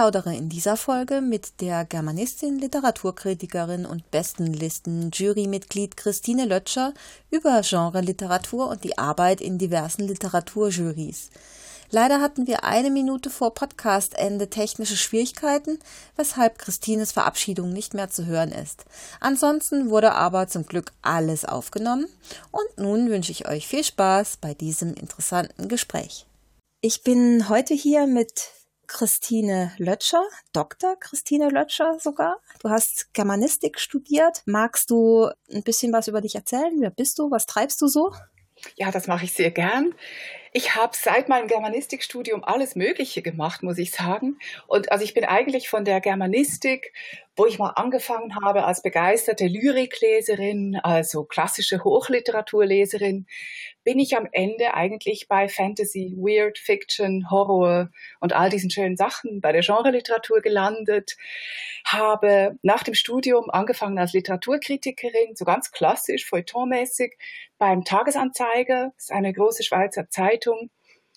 Plaudere in dieser Folge mit der Germanistin, Literaturkritikerin und Bestenlisten-Jurymitglied Christine Lötscher über Genre-Literatur und die Arbeit in diversen Literaturjurys. Leider hatten wir eine Minute vor Podcastende technische Schwierigkeiten, weshalb Christines Verabschiedung nicht mehr zu hören ist. Ansonsten wurde aber zum Glück alles aufgenommen und nun wünsche ich euch viel Spaß bei diesem interessanten Gespräch. Ich bin heute hier mit Christine Lötscher, Dr. Christine Lötscher sogar. Du hast Germanistik studiert. Magst du ein bisschen was über dich erzählen? Wer bist du? Was treibst du so? Ja, das mache ich sehr gern. Ich habe seit meinem Germanistikstudium alles Mögliche gemacht, muss ich sagen. Und also ich bin eigentlich von der Germanistik, wo ich mal angefangen habe als begeisterte Lyrikleserin, also klassische Hochliteraturleserin, bin ich am Ende eigentlich bei Fantasy, Weird Fiction, Horror und all diesen schönen Sachen bei der Genreliteratur gelandet, habe nach dem Studium angefangen als Literaturkritikerin, so ganz klassisch, feuilletonmäßig, beim Tagesanzeiger, das ist eine große Schweizer Zeitung,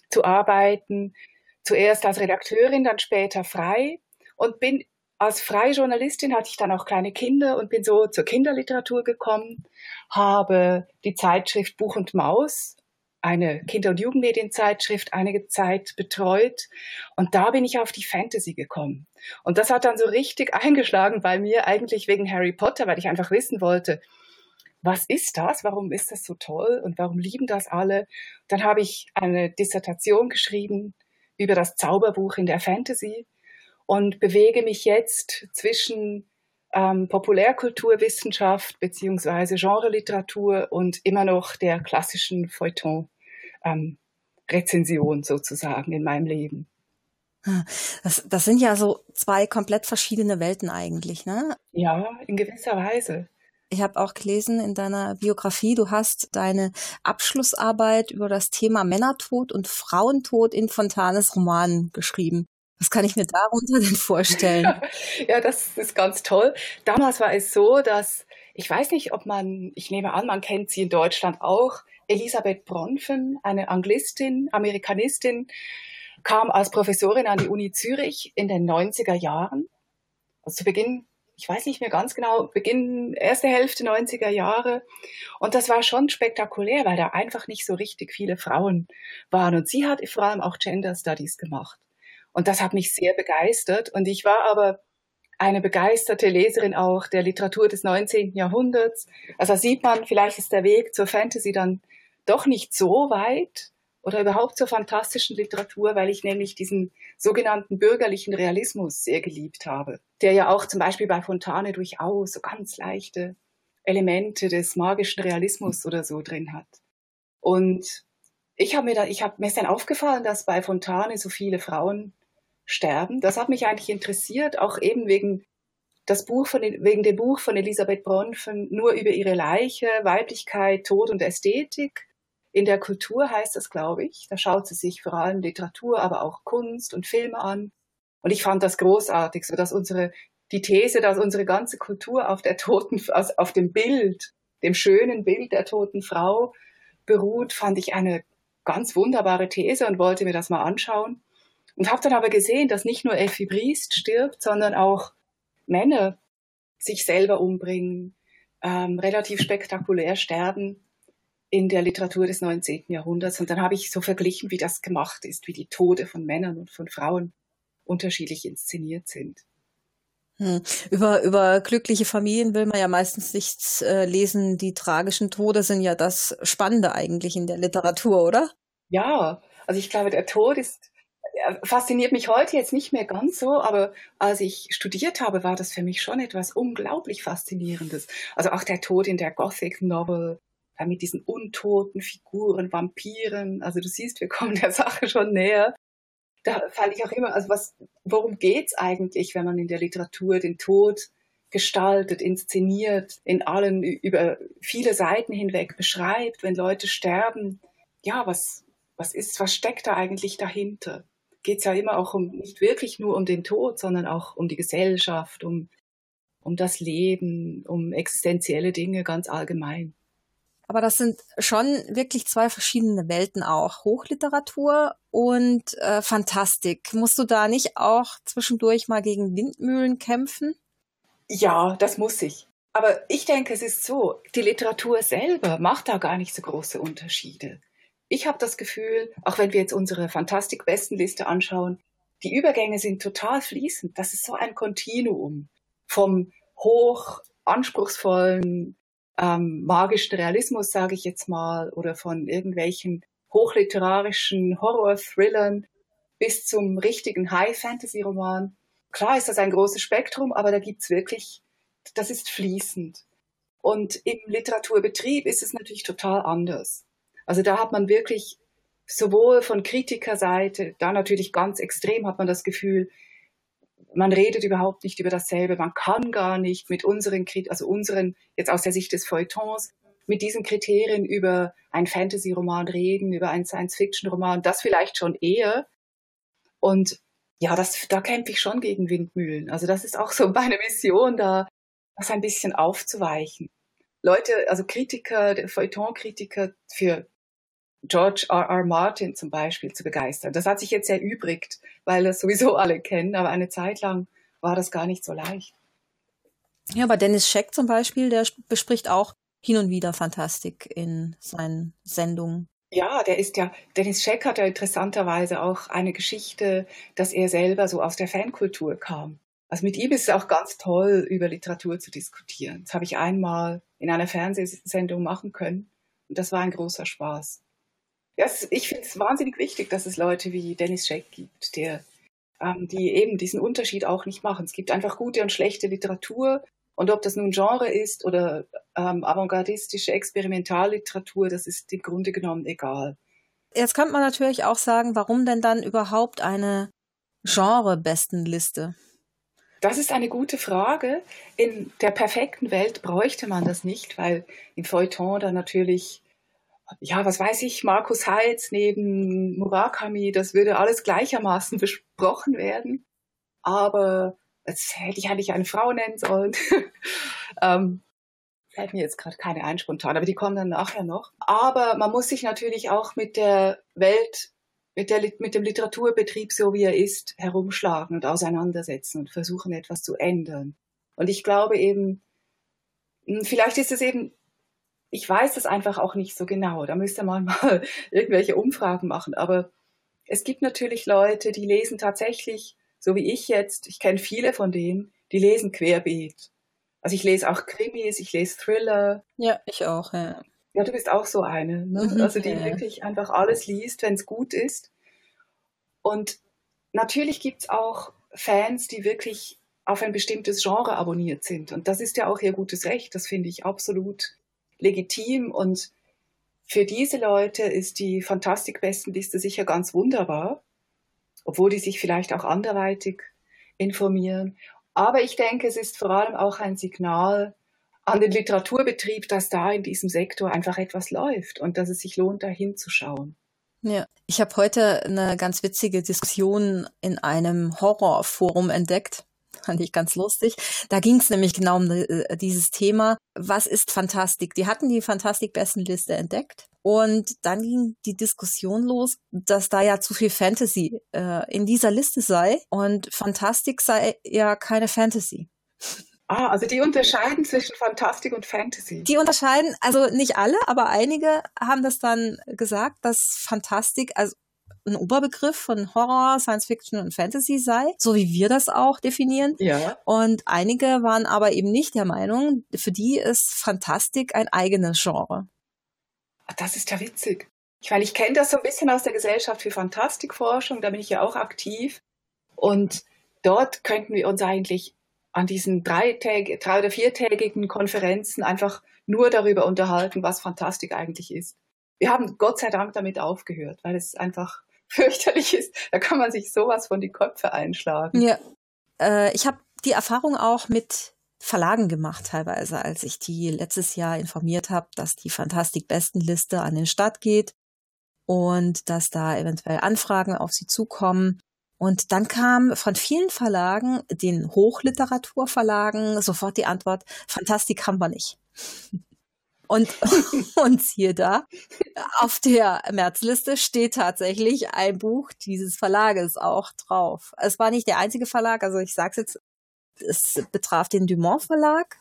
zu arbeiten. Zuerst als Redakteurin, dann später frei und bin als freie Journalistin hatte ich dann auch kleine Kinder und bin so zur Kinderliteratur gekommen, habe die Zeitschrift Buch und Maus, eine Kinder- und Jugendmedienzeitschrift, einige Zeit betreut. Und da bin ich auf die Fantasy gekommen. Und das hat dann so richtig eingeschlagen bei mir, eigentlich wegen Harry Potter, weil ich einfach wissen wollte, was ist das? Warum ist das so toll? Und warum lieben das alle? Dann habe ich eine Dissertation geschrieben über das Zauberbuch in der Fantasy und bewege mich jetzt zwischen ähm, Populärkulturwissenschaft beziehungsweise Genreliteratur und immer noch der klassischen Feuilleton-Rezension ähm, sozusagen in meinem Leben. Das, das sind ja so zwei komplett verschiedene Welten eigentlich, ne? Ja, in gewisser Weise. Ich habe auch gelesen in deiner Biografie, du hast deine Abschlussarbeit über das Thema Männertod und Frauentod in Fontanes Roman geschrieben. Was kann ich mir darunter denn vorstellen? ja, das ist ganz toll. Damals war es so, dass ich weiß nicht, ob man, ich nehme an, man kennt sie in Deutschland auch, Elisabeth Bronfen, eine Anglistin, Amerikanistin, kam als Professorin an die Uni Zürich in den 90er Jahren. Also zu Beginn, ich weiß nicht mehr ganz genau, Beginn, erste Hälfte 90er Jahre. Und das war schon spektakulär, weil da einfach nicht so richtig viele Frauen waren. Und sie hat vor allem auch Gender Studies gemacht. Und das hat mich sehr begeistert. Und ich war aber eine begeisterte Leserin auch der Literatur des 19. Jahrhunderts. Also sieht man, vielleicht ist der Weg zur Fantasy dann doch nicht so weit oder überhaupt zur fantastischen Literatur, weil ich nämlich diesen sogenannten bürgerlichen Realismus sehr geliebt habe, der ja auch zum Beispiel bei Fontane durchaus so ganz leichte Elemente des magischen Realismus oder so drin hat. Und ich habe mir da, ich habe mir dann aufgefallen, dass bei Fontane so viele Frauen sterben. Das hat mich eigentlich interessiert, auch eben wegen das Buch von, wegen dem Buch von Elisabeth Bronfen nur über ihre Leiche, Weiblichkeit, Tod und Ästhetik. In der Kultur heißt das, glaube ich. Da schaut sie sich vor allem Literatur, aber auch Kunst und Filme an. Und ich fand das großartig, so dass unsere, die These, dass unsere ganze Kultur auf der toten, also auf dem Bild, dem schönen Bild der toten Frau beruht, fand ich eine ganz wunderbare These und wollte mir das mal anschauen. Und habe dann aber gesehen, dass nicht nur Effi Briest stirbt, sondern auch Männer sich selber umbringen, ähm, relativ spektakulär sterben in der Literatur des 19. Jahrhunderts. Und dann habe ich so verglichen, wie das gemacht ist, wie die Tode von Männern und von Frauen unterschiedlich inszeniert sind. Hm. Über, über glückliche Familien will man ja meistens nichts äh, lesen. Die tragischen Tode sind ja das Spannende eigentlich in der Literatur, oder? Ja, also ich glaube, der Tod ist fasziniert mich heute jetzt nicht mehr ganz so, aber als ich studiert habe, war das für mich schon etwas unglaublich Faszinierendes. Also auch der Tod in der Gothic Novel, mit diesen untoten Figuren, Vampiren. Also du siehst, wir kommen der Sache schon näher. Da fand ich auch immer, also was, worum geht's eigentlich, wenn man in der Literatur den Tod gestaltet, inszeniert, in allen über viele Seiten hinweg beschreibt, wenn Leute sterben? Ja, was, was ist, was steckt da eigentlich dahinter? Geht es ja immer auch um, nicht wirklich nur um den Tod, sondern auch um die Gesellschaft, um, um das Leben, um existenzielle Dinge ganz allgemein. Aber das sind schon wirklich zwei verschiedene Welten auch. Hochliteratur und äh, Fantastik. Musst du da nicht auch zwischendurch mal gegen Windmühlen kämpfen? Ja, das muss ich. Aber ich denke, es ist so, die Literatur selber macht da gar nicht so große Unterschiede. Ich habe das Gefühl, auch wenn wir jetzt unsere Fantastik-Bestenliste anschauen, die Übergänge sind total fließend. Das ist so ein Kontinuum vom hoch anspruchsvollen, ähm, magischen Realismus, sage ich jetzt mal, oder von irgendwelchen hochliterarischen Horror-Thrillern bis zum richtigen High-Fantasy-Roman. Klar ist das ein großes Spektrum, aber da gibt's wirklich, das ist fließend. Und im Literaturbetrieb ist es natürlich total anders. Also da hat man wirklich sowohl von Kritikerseite, da natürlich ganz extrem hat man das Gefühl, man redet überhaupt nicht über dasselbe, man kann gar nicht mit unseren, also unseren, jetzt aus der Sicht des Feuilletons, mit diesen Kriterien über einen Fantasy-Roman reden, über einen Science-Fiction-Roman, das vielleicht schon eher. Und ja, das, da kämpfe ich schon gegen Windmühlen. Also das ist auch so meine Mission, da das ein bisschen aufzuweichen. Leute, also Kritiker, Feuilleton-Kritiker für George R. R. Martin zum Beispiel zu begeistern. Das hat sich jetzt erübrigt, weil das sowieso alle kennen, aber eine Zeit lang war das gar nicht so leicht. Ja, aber Dennis Scheck zum Beispiel, der bespricht auch hin und wieder Fantastik in seinen Sendungen. Ja, der ist ja, Dennis Scheck hat ja interessanterweise auch eine Geschichte, dass er selber so aus der Fankultur kam. Also mit ihm ist es auch ganz toll, über Literatur zu diskutieren. Das habe ich einmal in einer Fernsehsendung machen können und das war ein großer Spaß. Ja, ich finde es wahnsinnig wichtig, dass es Leute wie Dennis Scheck gibt, der, ähm, die eben diesen Unterschied auch nicht machen. Es gibt einfach gute und schlechte Literatur. Und ob das nun Genre ist oder ähm, avantgardistische Experimentalliteratur, das ist im Grunde genommen egal. Jetzt könnte man natürlich auch sagen, warum denn dann überhaupt eine Genre-Bestenliste? Das ist eine gute Frage. In der perfekten Welt bräuchte man das nicht, weil im Feuilleton da natürlich ja, was weiß ich, Markus Heitz neben Murakami, das würde alles gleichermaßen besprochen werden. Aber jetzt hätte ich eigentlich eine Frau nennen sollen. ähm, fällt mir jetzt gerade keine ein spontan, aber die kommen dann nachher noch. Aber man muss sich natürlich auch mit der Welt, mit, der, mit dem Literaturbetrieb, so wie er ist, herumschlagen und auseinandersetzen und versuchen, etwas zu ändern. Und ich glaube eben, hm, vielleicht ist es eben ich weiß es einfach auch nicht so genau. Da müsste man mal irgendwelche Umfragen machen. Aber es gibt natürlich Leute, die lesen tatsächlich, so wie ich jetzt, ich kenne viele von denen, die lesen querbeet. Also ich lese auch Krimis, ich lese Thriller. Ja, ich auch, ja. Ja, du bist auch so eine, ne? Mhm, also die ja. wirklich einfach alles liest, wenn es gut ist. Und natürlich gibt es auch Fans, die wirklich auf ein bestimmtes Genre abonniert sind. Und das ist ja auch ihr gutes Recht. Das finde ich absolut legitim und für diese Leute ist die Fantastik-Bestenliste sicher ganz wunderbar, obwohl die sich vielleicht auch anderweitig informieren. Aber ich denke, es ist vor allem auch ein Signal an den Literaturbetrieb, dass da in diesem Sektor einfach etwas läuft und dass es sich lohnt, da hinzuschauen. Ja, ich habe heute eine ganz witzige Diskussion in einem Horrorforum entdeckt fand ich ganz lustig. Da ging es nämlich genau um äh, dieses Thema. Was ist Fantastik? Die hatten die Fantastik-Bestenliste entdeckt. Und dann ging die Diskussion los, dass da ja zu viel Fantasy äh, in dieser Liste sei und Fantastik sei ja keine Fantasy. Ah, also die unterscheiden zwischen Fantastik und Fantasy. Die unterscheiden, also nicht alle, aber einige haben das dann gesagt, dass Fantastik, also ein Oberbegriff von Horror, Science Fiction und Fantasy sei, so wie wir das auch definieren. Ja. Und einige waren aber eben nicht der Meinung, für die ist Fantastik ein eigenes Genre. Das ist ja witzig. Ich meine, ich kenne das so ein bisschen aus der Gesellschaft für Fantastikforschung, da bin ich ja auch aktiv. Und dort könnten wir uns eigentlich an diesen drei, drei oder viertägigen Konferenzen einfach nur darüber unterhalten, was Fantastik eigentlich ist. Wir haben Gott sei Dank damit aufgehört, weil es einfach fürchterlich ist. Da kann man sich sowas von die Köpfe einschlagen. Ja, äh, ich habe die Erfahrung auch mit Verlagen gemacht teilweise, als ich die letztes Jahr informiert habe, dass die Fantastik-Bestenliste an den Start geht und dass da eventuell Anfragen auf sie zukommen. Und dann kam von vielen Verlagen, den Hochliteraturverlagen, sofort die Antwort, Fantastik haben wir nicht. Und, und siehe da, auf der Märzliste steht tatsächlich ein Buch dieses Verlages auch drauf. Es war nicht der einzige Verlag, also ich sag's jetzt, es betraf den Dumont Verlag.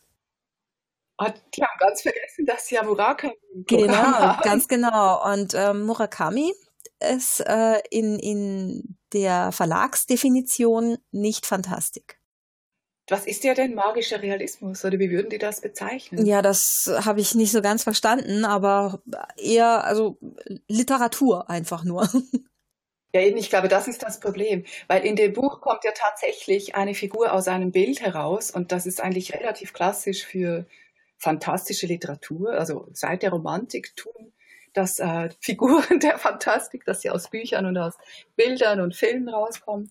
die haben ganz vergessen, dass ja Murakami Genau, ganz genau. Und ähm, Murakami ist äh, in, in der Verlagsdefinition nicht Fantastik. Was ist ja denn magischer Realismus oder wie würden die das bezeichnen? Ja, das habe ich nicht so ganz verstanden, aber eher also Literatur einfach nur. Ja, eben, ich glaube, das ist das Problem, weil in dem Buch kommt ja tatsächlich eine Figur aus einem Bild heraus und das ist eigentlich relativ klassisch für fantastische Literatur, also seit der Romantik tun das äh, Figuren der Fantastik, dass sie aus Büchern und aus Bildern und Filmen rauskommen.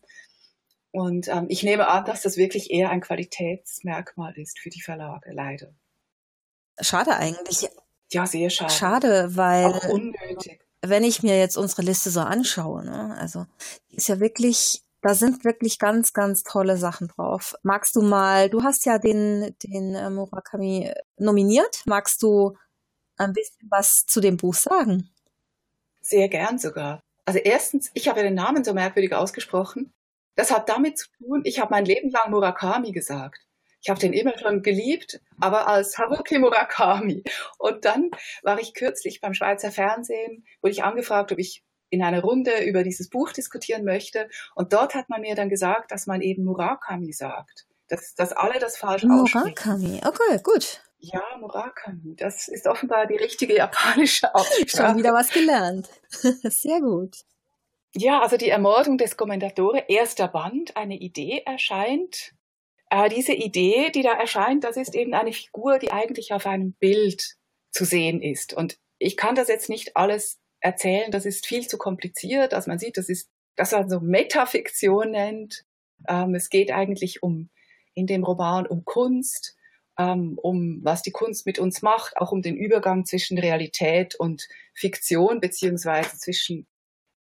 Und ähm, ich nehme an, dass das wirklich eher ein Qualitätsmerkmal ist für die Verlage, leider. Schade eigentlich. Ja, sehr schade. Schade, weil. Auch unnötig. Wenn ich mir jetzt unsere Liste so anschaue, ne, also ist ja wirklich, da sind wirklich ganz, ganz tolle Sachen drauf. Magst du mal, du hast ja den, den äh, Murakami nominiert. Magst du ein bisschen was zu dem Buch sagen? Sehr gern sogar. Also erstens, ich habe den Namen so merkwürdig ausgesprochen. Das hat damit zu tun, ich habe mein Leben lang Murakami gesagt. Ich habe den immer schon geliebt, aber als Haruki Murakami. Und dann war ich kürzlich beim Schweizer Fernsehen, wurde ich angefragt, ob ich in einer Runde über dieses Buch diskutieren möchte. Und dort hat man mir dann gesagt, dass man eben Murakami sagt. Dass, dass alle das falsch aussprechen. Murakami, okay, gut. Ja, Murakami. Das ist offenbar die richtige japanische Aussprache. Schon wieder was gelernt. Sehr gut. Ja, also die Ermordung des Kommendatore, erster Band, eine Idee erscheint. Äh, diese Idee, die da erscheint, das ist eben eine Figur, die eigentlich auf einem Bild zu sehen ist. Und ich kann das jetzt nicht alles erzählen, das ist viel zu kompliziert. Also man sieht, das ist, das man so Metafiktion nennt. Ähm, es geht eigentlich um, in dem Roman um Kunst, ähm, um was die Kunst mit uns macht, auch um den Übergang zwischen Realität und Fiktion, beziehungsweise zwischen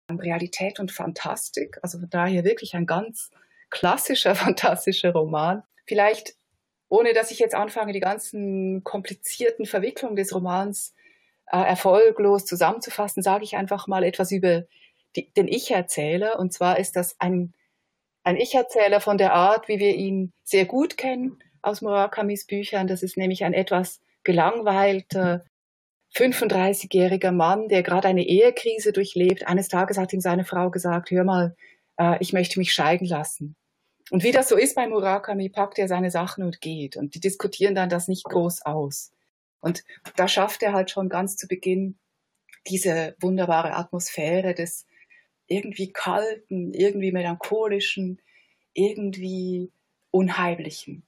Realität und Fantastik. Also von daher wirklich ein ganz klassischer, fantastischer Roman. Vielleicht, ohne dass ich jetzt anfange, die ganzen komplizierten Verwicklungen des Romans äh, erfolglos zusammenzufassen, sage ich einfach mal etwas über die, den Ich-Erzähler. Und zwar ist das ein, ein Ich-Erzähler von der Art, wie wir ihn sehr gut kennen aus Murakamis Büchern. Das ist nämlich ein etwas gelangweilter, 35-jähriger Mann, der gerade eine Ehekrise durchlebt. Eines Tages hat ihm seine Frau gesagt, hör mal, äh, ich möchte mich scheiden lassen. Und wie das so ist bei Murakami, packt er seine Sachen und geht. Und die diskutieren dann das nicht groß aus. Und da schafft er halt schon ganz zu Beginn diese wunderbare Atmosphäre des irgendwie kalten, irgendwie melancholischen, irgendwie unheimlichen.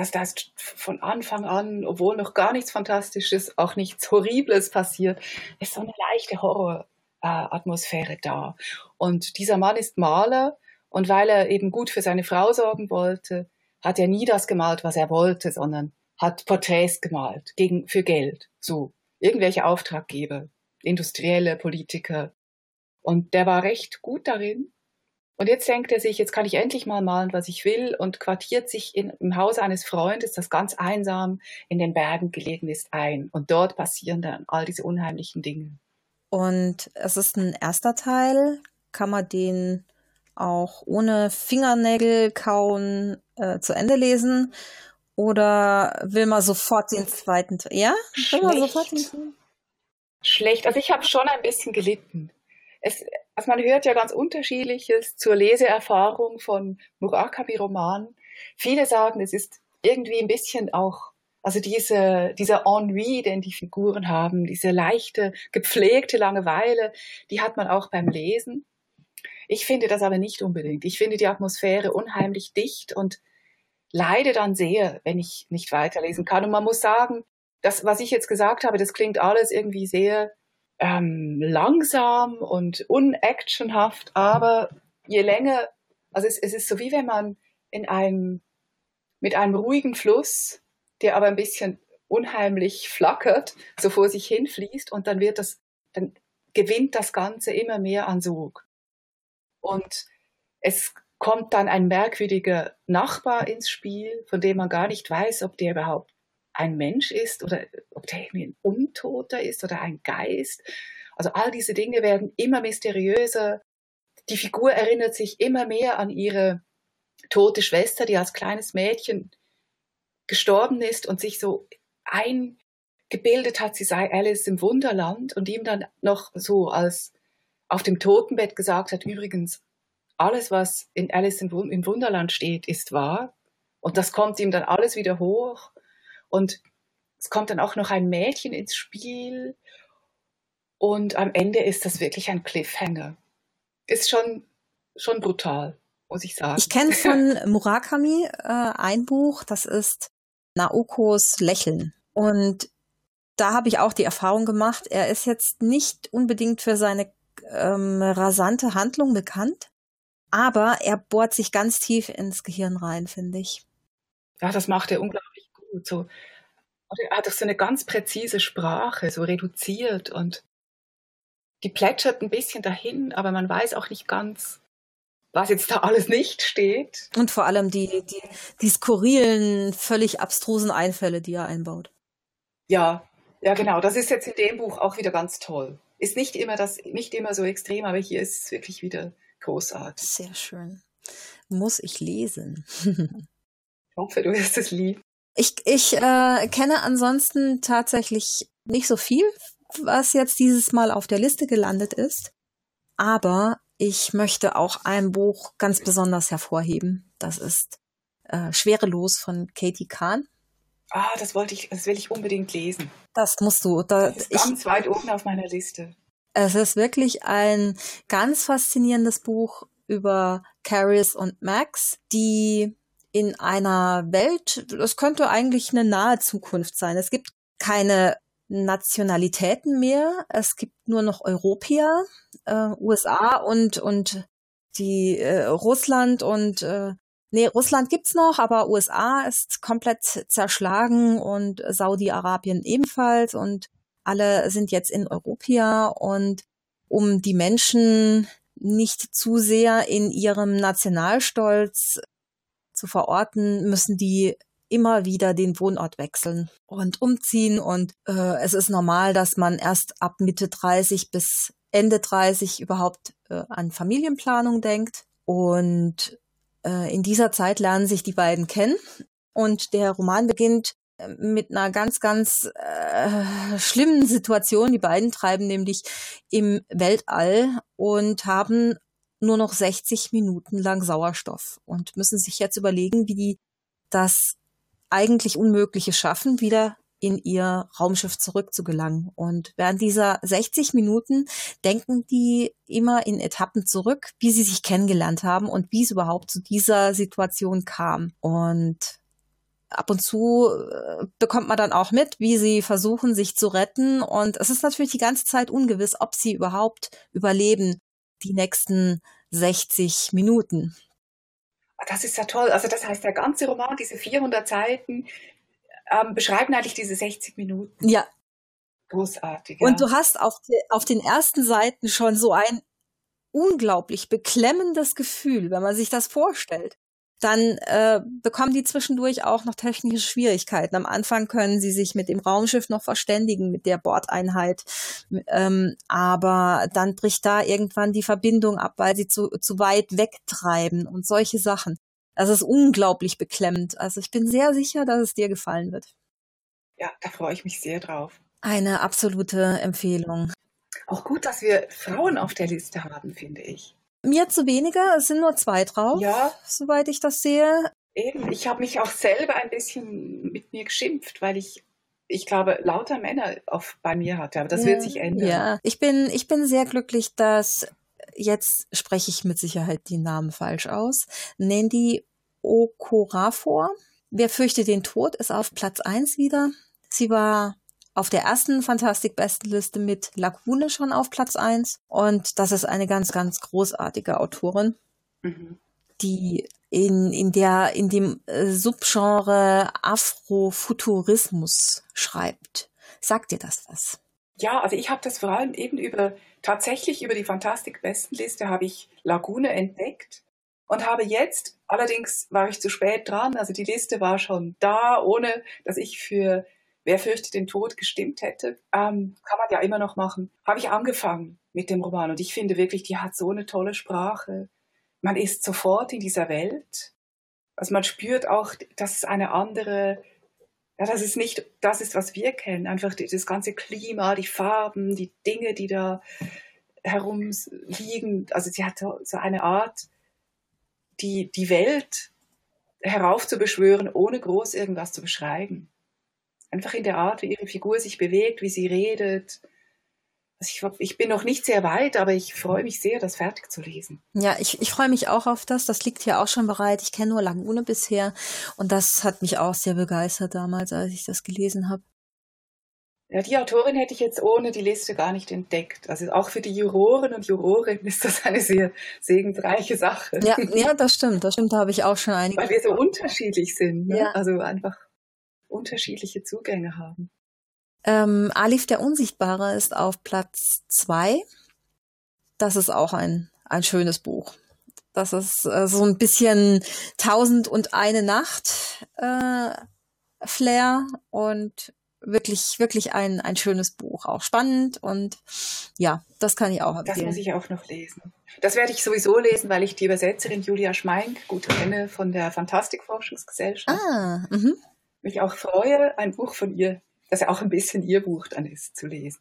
Also da ist von Anfang an, obwohl noch gar nichts Fantastisches, auch nichts Horribles passiert, ist so eine leichte Horroratmosphäre da. Und dieser Mann ist Maler und weil er eben gut für seine Frau sorgen wollte, hat er nie das gemalt, was er wollte, sondern hat Porträts gemalt gegen, für Geld. So irgendwelche Auftraggeber, industrielle Politiker. Und der war recht gut darin und jetzt denkt er sich, jetzt kann ich endlich mal malen, was ich will und quartiert sich in, im Haus eines Freundes, das ganz einsam in den Bergen gelegen ist, ein. Und dort passieren dann all diese unheimlichen Dinge. Und es ist ein erster Teil. Kann man den auch ohne Fingernägel kauen äh, zu Ende lesen? Oder will man sofort den zweiten Teil? Ja? Schlecht. Will man sofort den Schlecht. Also ich habe schon ein bisschen gelitten. Es, also man hört ja ganz unterschiedliches zur Leseerfahrung von Murakami-Romanen. Viele sagen, es ist irgendwie ein bisschen auch Also diese, dieser Ennui, den die Figuren haben, diese leichte, gepflegte Langeweile, die hat man auch beim Lesen. Ich finde das aber nicht unbedingt. Ich finde die Atmosphäre unheimlich dicht und leide dann sehr, wenn ich nicht weiterlesen kann. Und man muss sagen, das, was ich jetzt gesagt habe, das klingt alles irgendwie sehr ähm, langsam und unactionhaft, aber je länger, also es, es ist so wie wenn man in einem, mit einem ruhigen Fluss, der aber ein bisschen unheimlich flackert, so vor sich hinfließt und dann wird das, dann gewinnt das Ganze immer mehr an Sog. Und es kommt dann ein merkwürdiger Nachbar ins Spiel, von dem man gar nicht weiß, ob der überhaupt ein Mensch ist oder ob der irgendwie ein Untoter ist oder ein Geist. Also all diese Dinge werden immer mysteriöser. Die Figur erinnert sich immer mehr an ihre tote Schwester, die als kleines Mädchen gestorben ist und sich so eingebildet hat, sie sei Alice im Wunderland und ihm dann noch so als auf dem Totenbett gesagt hat, übrigens, alles, was in Alice im Wunderland steht, ist wahr. Und das kommt ihm dann alles wieder hoch. Und es kommt dann auch noch ein Mädchen ins Spiel. Und am Ende ist das wirklich ein Cliffhanger. Ist schon, schon brutal, muss ich sagen. Ich kenne von Murakami äh, ein Buch, das ist Naokos Lächeln. Und da habe ich auch die Erfahrung gemacht, er ist jetzt nicht unbedingt für seine ähm, rasante Handlung bekannt, aber er bohrt sich ganz tief ins Gehirn rein, finde ich. Ja, das macht er unglaublich gut. So, er hat auch so eine ganz präzise Sprache, so reduziert und die plätschert ein bisschen dahin, aber man weiß auch nicht ganz, was jetzt da alles nicht steht. Und vor allem die, die, die skurrilen, völlig abstrusen Einfälle, die er einbaut. Ja, ja, genau. Das ist jetzt in dem Buch auch wieder ganz toll. Ist nicht immer das, nicht immer so extrem, aber hier ist es wirklich wieder großartig. Sehr schön. Muss ich lesen. ich hoffe, du wirst es lieben. Ich, ich äh, kenne ansonsten tatsächlich nicht so viel, was jetzt dieses Mal auf der Liste gelandet ist. Aber ich möchte auch ein Buch ganz besonders hervorheben. Das ist äh, Schwerelos von Katie Kahn. Ah, das wollte ich, das will ich unbedingt lesen. Das musst du. Da, das ist ganz ich, weit oben auf meiner Liste. Es ist wirklich ein ganz faszinierendes Buch über Caris und Max, die in einer Welt, das könnte eigentlich eine nahe Zukunft sein. Es gibt keine Nationalitäten mehr. Es gibt nur noch Europäer, äh, USA und, und die äh, Russland und äh, nee, Russland gibt's noch, aber USA ist komplett zerschlagen und Saudi-Arabien ebenfalls und alle sind jetzt in Europa und um die Menschen nicht zu sehr in ihrem Nationalstolz zu verorten, müssen die immer wieder den Wohnort wechseln und umziehen. Und äh, es ist normal, dass man erst ab Mitte 30 bis Ende 30 überhaupt äh, an Familienplanung denkt. Und äh, in dieser Zeit lernen sich die beiden kennen. Und der Roman beginnt äh, mit einer ganz, ganz äh, schlimmen Situation. Die beiden treiben nämlich im Weltall und haben nur noch 60 Minuten lang Sauerstoff und müssen sich jetzt überlegen, wie die das eigentlich Unmögliche schaffen, wieder in ihr Raumschiff zurückzugelangen. Und während dieser 60 Minuten denken die immer in Etappen zurück, wie sie sich kennengelernt haben und wie es überhaupt zu dieser Situation kam. Und ab und zu äh, bekommt man dann auch mit, wie sie versuchen, sich zu retten. Und es ist natürlich die ganze Zeit ungewiss, ob sie überhaupt überleben die nächsten 60 Minuten. Das ist ja toll. Also das heißt, der ganze Roman, diese 400 Seiten, ähm, beschreiben eigentlich diese 60 Minuten. Ja. Großartig. Ja. Und du hast auf, de, auf den ersten Seiten schon so ein unglaublich beklemmendes Gefühl, wenn man sich das vorstellt dann äh, bekommen die zwischendurch auch noch technische Schwierigkeiten. Am Anfang können sie sich mit dem Raumschiff noch verständigen, mit der Bordeinheit. Ähm, aber dann bricht da irgendwann die Verbindung ab, weil sie zu, zu weit wegtreiben und solche Sachen. Das ist unglaublich beklemmend. Also ich bin sehr sicher, dass es dir gefallen wird. Ja, da freue ich mich sehr drauf. Eine absolute Empfehlung. Auch gut, dass wir Frauen auf der Liste haben, finde ich. Mir zu weniger, es sind nur zwei drauf, ja. soweit ich das sehe. Eben, ich habe mich auch selber ein bisschen mit mir geschimpft, weil ich ich glaube, lauter Männer auf, bei mir hatte, aber das wird sich ändern. Ja, ich bin, ich bin sehr glücklich, dass jetzt spreche ich mit Sicherheit die Namen falsch aus. Nandi Okorafor. Wer fürchtet den Tod ist auf Platz eins wieder. Sie war auf der ersten Fantastik-Bestenliste mit Lagune schon auf Platz eins Und das ist eine ganz, ganz großartige Autorin, mhm. die in, in der, in dem äh, Subgenre Afrofuturismus schreibt. Sagt dir das was? Ja, also ich habe das vor allem eben über, tatsächlich über die Fantastik-Bestenliste habe ich Lagune entdeckt und habe jetzt, allerdings war ich zu spät dran, also die Liste war schon da, ohne dass ich für Wer fürchtet den Tod gestimmt hätte, ähm, kann man ja immer noch machen, habe ich angefangen mit dem Roman und ich finde wirklich, die hat so eine tolle Sprache man ist sofort in dieser Welt. Also man spürt auch, dass es eine andere, ja, dass es nicht das ist, was wir kennen. Einfach das ganze Klima, die Farben, die Dinge, die da herumliegen. Also sie hat so eine Art, die, die Welt heraufzubeschwören, ohne groß irgendwas zu beschreiben. Einfach in der Art, wie ihre Figur sich bewegt, wie sie redet, also ich, ich, bin noch nicht sehr weit, aber ich freue mich sehr, das fertig zu lesen. Ja, ich, ich freue mich auch auf das. Das liegt hier auch schon bereit. Ich kenne nur Lagune bisher und das hat mich auch sehr begeistert damals, als ich das gelesen habe. Ja, die Autorin hätte ich jetzt ohne die Liste gar nicht entdeckt. Also auch für die Juroren und Jurorinnen ist das eine sehr segensreiche Sache. Ja, ja, das stimmt. Das stimmt, da habe ich auch schon einige. Weil wir so unterschiedlich sind. Ne? Ja. Also einfach unterschiedliche Zugänge haben. Ähm, Alif der Unsichtbare ist auf Platz zwei. Das ist auch ein, ein schönes Buch. Das ist äh, so ein bisschen Tausend und eine Nacht äh, Flair und wirklich, wirklich ein, ein schönes Buch. Auch spannend und ja, das kann ich auch empfehlen. Das muss ich auch noch lesen. Das werde ich sowieso lesen, weil ich die Übersetzerin Julia Schmeink gut kenne von der Fantastikforschungsgesellschaft. Ah, mhm. Mich auch freue, ein Buch von ihr dass auch ein bisschen ihr Buch dann ist zu lesen.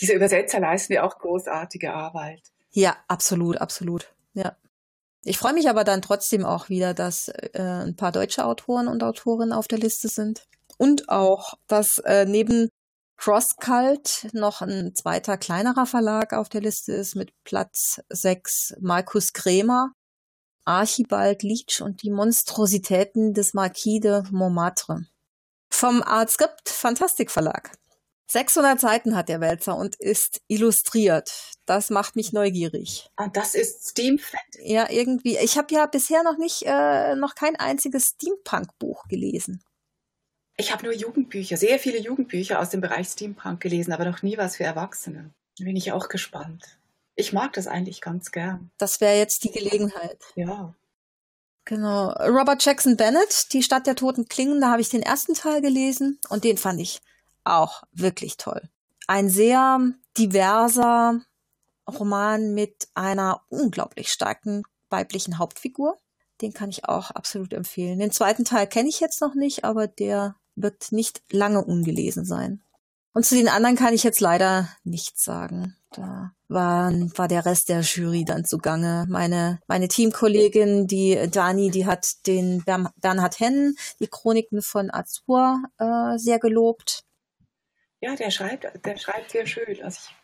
Diese Übersetzer leisten ja auch großartige Arbeit. Ja, absolut, absolut. Ja. Ich freue mich aber dann trotzdem auch wieder, dass äh, ein paar deutsche Autoren und Autorinnen auf der Liste sind. Und auch, dass äh, neben Crosscult noch ein zweiter kleinerer Verlag auf der Liste ist mit Platz 6 Markus Krämer, Archibald Leach und die Monstrositäten des Marquis de Montmartre. Vom Artskript Fantastik Verlag. 600 Seiten hat der Wälzer und ist illustriert. Das macht mich neugierig. Ah, das ist Steamfett. Ja, irgendwie. Ich habe ja bisher noch nicht, äh, noch kein einziges Steampunk-Buch gelesen. Ich habe nur Jugendbücher, sehr viele Jugendbücher aus dem Bereich Steampunk gelesen, aber noch nie was für Erwachsene. Da bin ich auch gespannt. Ich mag das eigentlich ganz gern. Das wäre jetzt die Gelegenheit. Ja. Genau. Robert Jackson Bennett, Die Stadt der toten Klingen, da habe ich den ersten Teil gelesen und den fand ich auch wirklich toll. Ein sehr diverser Roman mit einer unglaublich starken weiblichen Hauptfigur. Den kann ich auch absolut empfehlen. Den zweiten Teil kenne ich jetzt noch nicht, aber der wird nicht lange ungelesen sein. Und zu den anderen kann ich jetzt leider nichts sagen. Da war, war der Rest der Jury dann zugange. Meine, meine Teamkollegin, die Dani, die hat den Bernhard Hennen, die Chroniken von Azur, äh, sehr gelobt. Ja, der schreibt, der schreibt sehr schön. Also ich,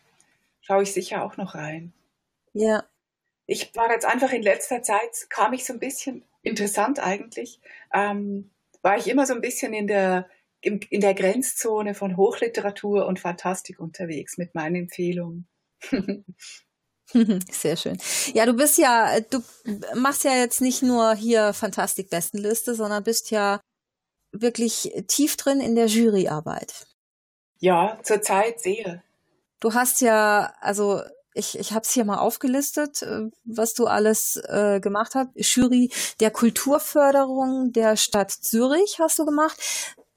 schaue ich sicher auch noch rein. Ja. Ich war jetzt einfach in letzter Zeit, kam ich so ein bisschen interessant eigentlich, ähm, war ich immer so ein bisschen in der in, in der Grenzzone von Hochliteratur und Fantastik unterwegs mit meinen Empfehlungen. Sehr schön. Ja, du bist ja, du machst ja jetzt nicht nur hier Fantastik-Bestenliste, sondern bist ja wirklich tief drin in der Juryarbeit. Ja, zurzeit sehr. Du hast ja, also ich, ich habe es hier mal aufgelistet, äh, was du alles äh, gemacht hast. Jury der Kulturförderung der Stadt Zürich hast du gemacht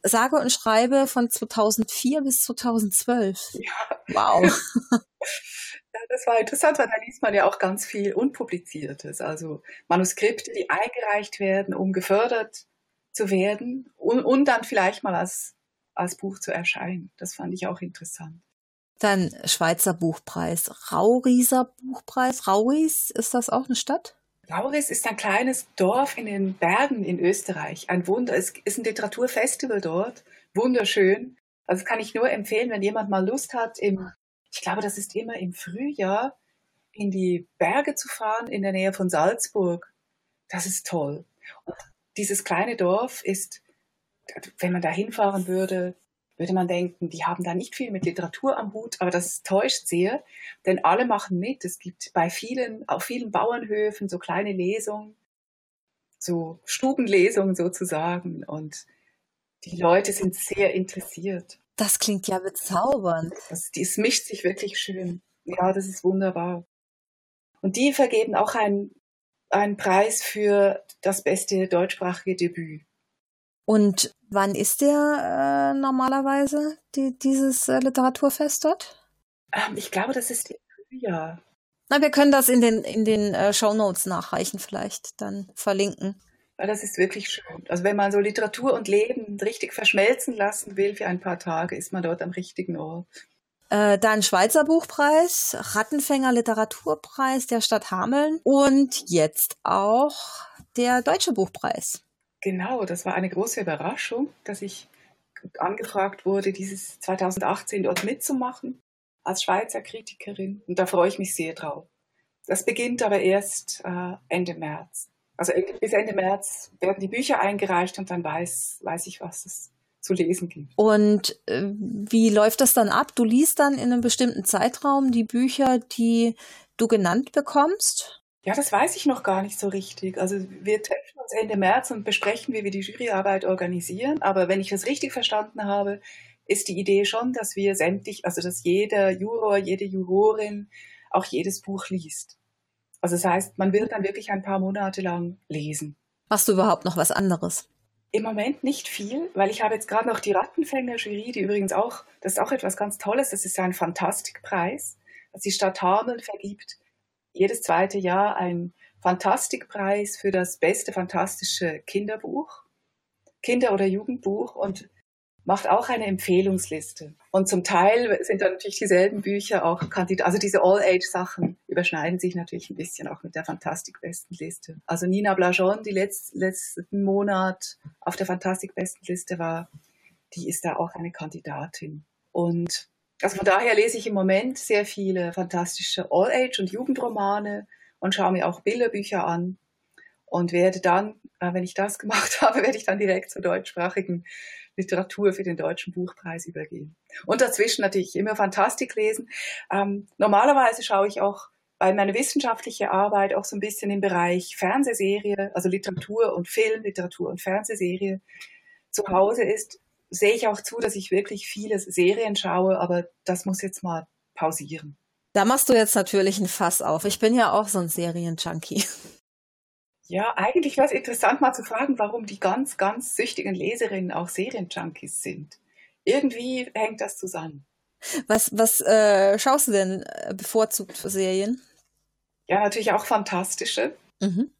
sage und schreibe von 2004 bis 2012. Ja. Wow. das war interessant, weil da liest man ja auch ganz viel Unpubliziertes, also Manuskripte, die eingereicht werden, um gefördert zu werden und, und dann vielleicht mal als, als Buch zu erscheinen. Das fand ich auch interessant. Dann Schweizer Buchpreis, Rauriser Buchpreis. Rauris, ist das auch eine Stadt? Lauris ist ein kleines Dorf in den Bergen in Österreich. Ein Wunder. Es ist ein Literaturfestival dort. Wunderschön. Also kann ich nur empfehlen, wenn jemand mal Lust hat, im, ich glaube, das ist immer im Frühjahr, in die Berge zu fahren in der Nähe von Salzburg. Das ist toll. Und dieses kleine Dorf ist, wenn man da hinfahren würde, würde man denken, die haben da nicht viel mit Literatur am Hut, aber das täuscht sehr, denn alle machen mit. Es gibt bei vielen, auf vielen Bauernhöfen so kleine Lesungen, so Stubenlesungen sozusagen und die Leute sind sehr interessiert. Das klingt ja bezaubernd. Das, das mischt sich wirklich schön. Ja, das ist wunderbar. Und die vergeben auch einen, einen Preis für das beste deutschsprachige Debüt. Und wann ist der äh, normalerweise, die, dieses äh, Literaturfest dort? Ähm, ich glaube, das ist im Frühjahr. Na, wir können das in den, in den äh, Show Notes nachreichen, vielleicht dann verlinken. Weil das ist wirklich schön. Also wenn man so Literatur und Leben richtig verschmelzen lassen will für ein paar Tage, ist man dort am richtigen Ort. Äh, dann Schweizer Buchpreis, Rattenfänger Literaturpreis der Stadt Hameln und jetzt auch der Deutsche Buchpreis. Genau, das war eine große Überraschung, dass ich angefragt wurde, dieses 2018 dort mitzumachen als Schweizer Kritikerin. Und da freue ich mich sehr drauf. Das beginnt aber erst äh, Ende März. Also bis Ende März werden die Bücher eingereicht und dann weiß, weiß ich, was es zu lesen gibt. Und äh, wie läuft das dann ab? Du liest dann in einem bestimmten Zeitraum die Bücher, die du genannt bekommst? Ja, das weiß ich noch gar nicht so richtig. Also wir treffen uns Ende März und besprechen, wie wir die Juryarbeit organisieren. Aber wenn ich das richtig verstanden habe, ist die Idee schon, dass wir sämtlich, also dass jeder Juror, jede Jurorin auch jedes Buch liest. Also das heißt, man wird dann wirklich ein paar Monate lang lesen. Machst du überhaupt noch was anderes? Im Moment nicht viel, weil ich habe jetzt gerade noch die Rattenfänger-Jury, die übrigens auch, das ist auch etwas ganz Tolles, das ist ein Fantastikpreis, das die Stadt Hameln vergibt jedes zweite Jahr einen Fantastikpreis für das beste fantastische Kinderbuch, Kinder- oder Jugendbuch und macht auch eine Empfehlungsliste. Und zum Teil sind dann natürlich dieselben Bücher auch Kandidat, also diese All-Age-Sachen überschneiden sich natürlich ein bisschen auch mit der Fantastik-Bestenliste. Also Nina Blajon, die letzt, letzten Monat auf der Fantastik-Bestenliste war, die ist da auch eine Kandidatin. Und also von daher lese ich im Moment sehr viele fantastische All-Age- und Jugendromane und schaue mir auch Bilderbücher an und werde dann, äh, wenn ich das gemacht habe, werde ich dann direkt zur deutschsprachigen Literatur für den Deutschen Buchpreis übergehen. Und dazwischen natürlich immer Fantastik lesen. Ähm, normalerweise schaue ich auch bei meiner wissenschaftlichen Arbeit auch so ein bisschen im Bereich Fernsehserie, also Literatur und Film, Literatur und Fernsehserie zu Hause ist, sehe ich auch zu, dass ich wirklich viele Serien schaue, aber das muss jetzt mal pausieren. Da machst du jetzt natürlich ein Fass auf. Ich bin ja auch so ein Serienjunkie. Ja, eigentlich wäre es interessant mal zu fragen, warum die ganz, ganz süchtigen Leserinnen auch Serienjunkies sind. Irgendwie hängt das zusammen. Was, was äh, schaust du denn äh, bevorzugt für Serien? Ja, natürlich auch fantastische. Mhm.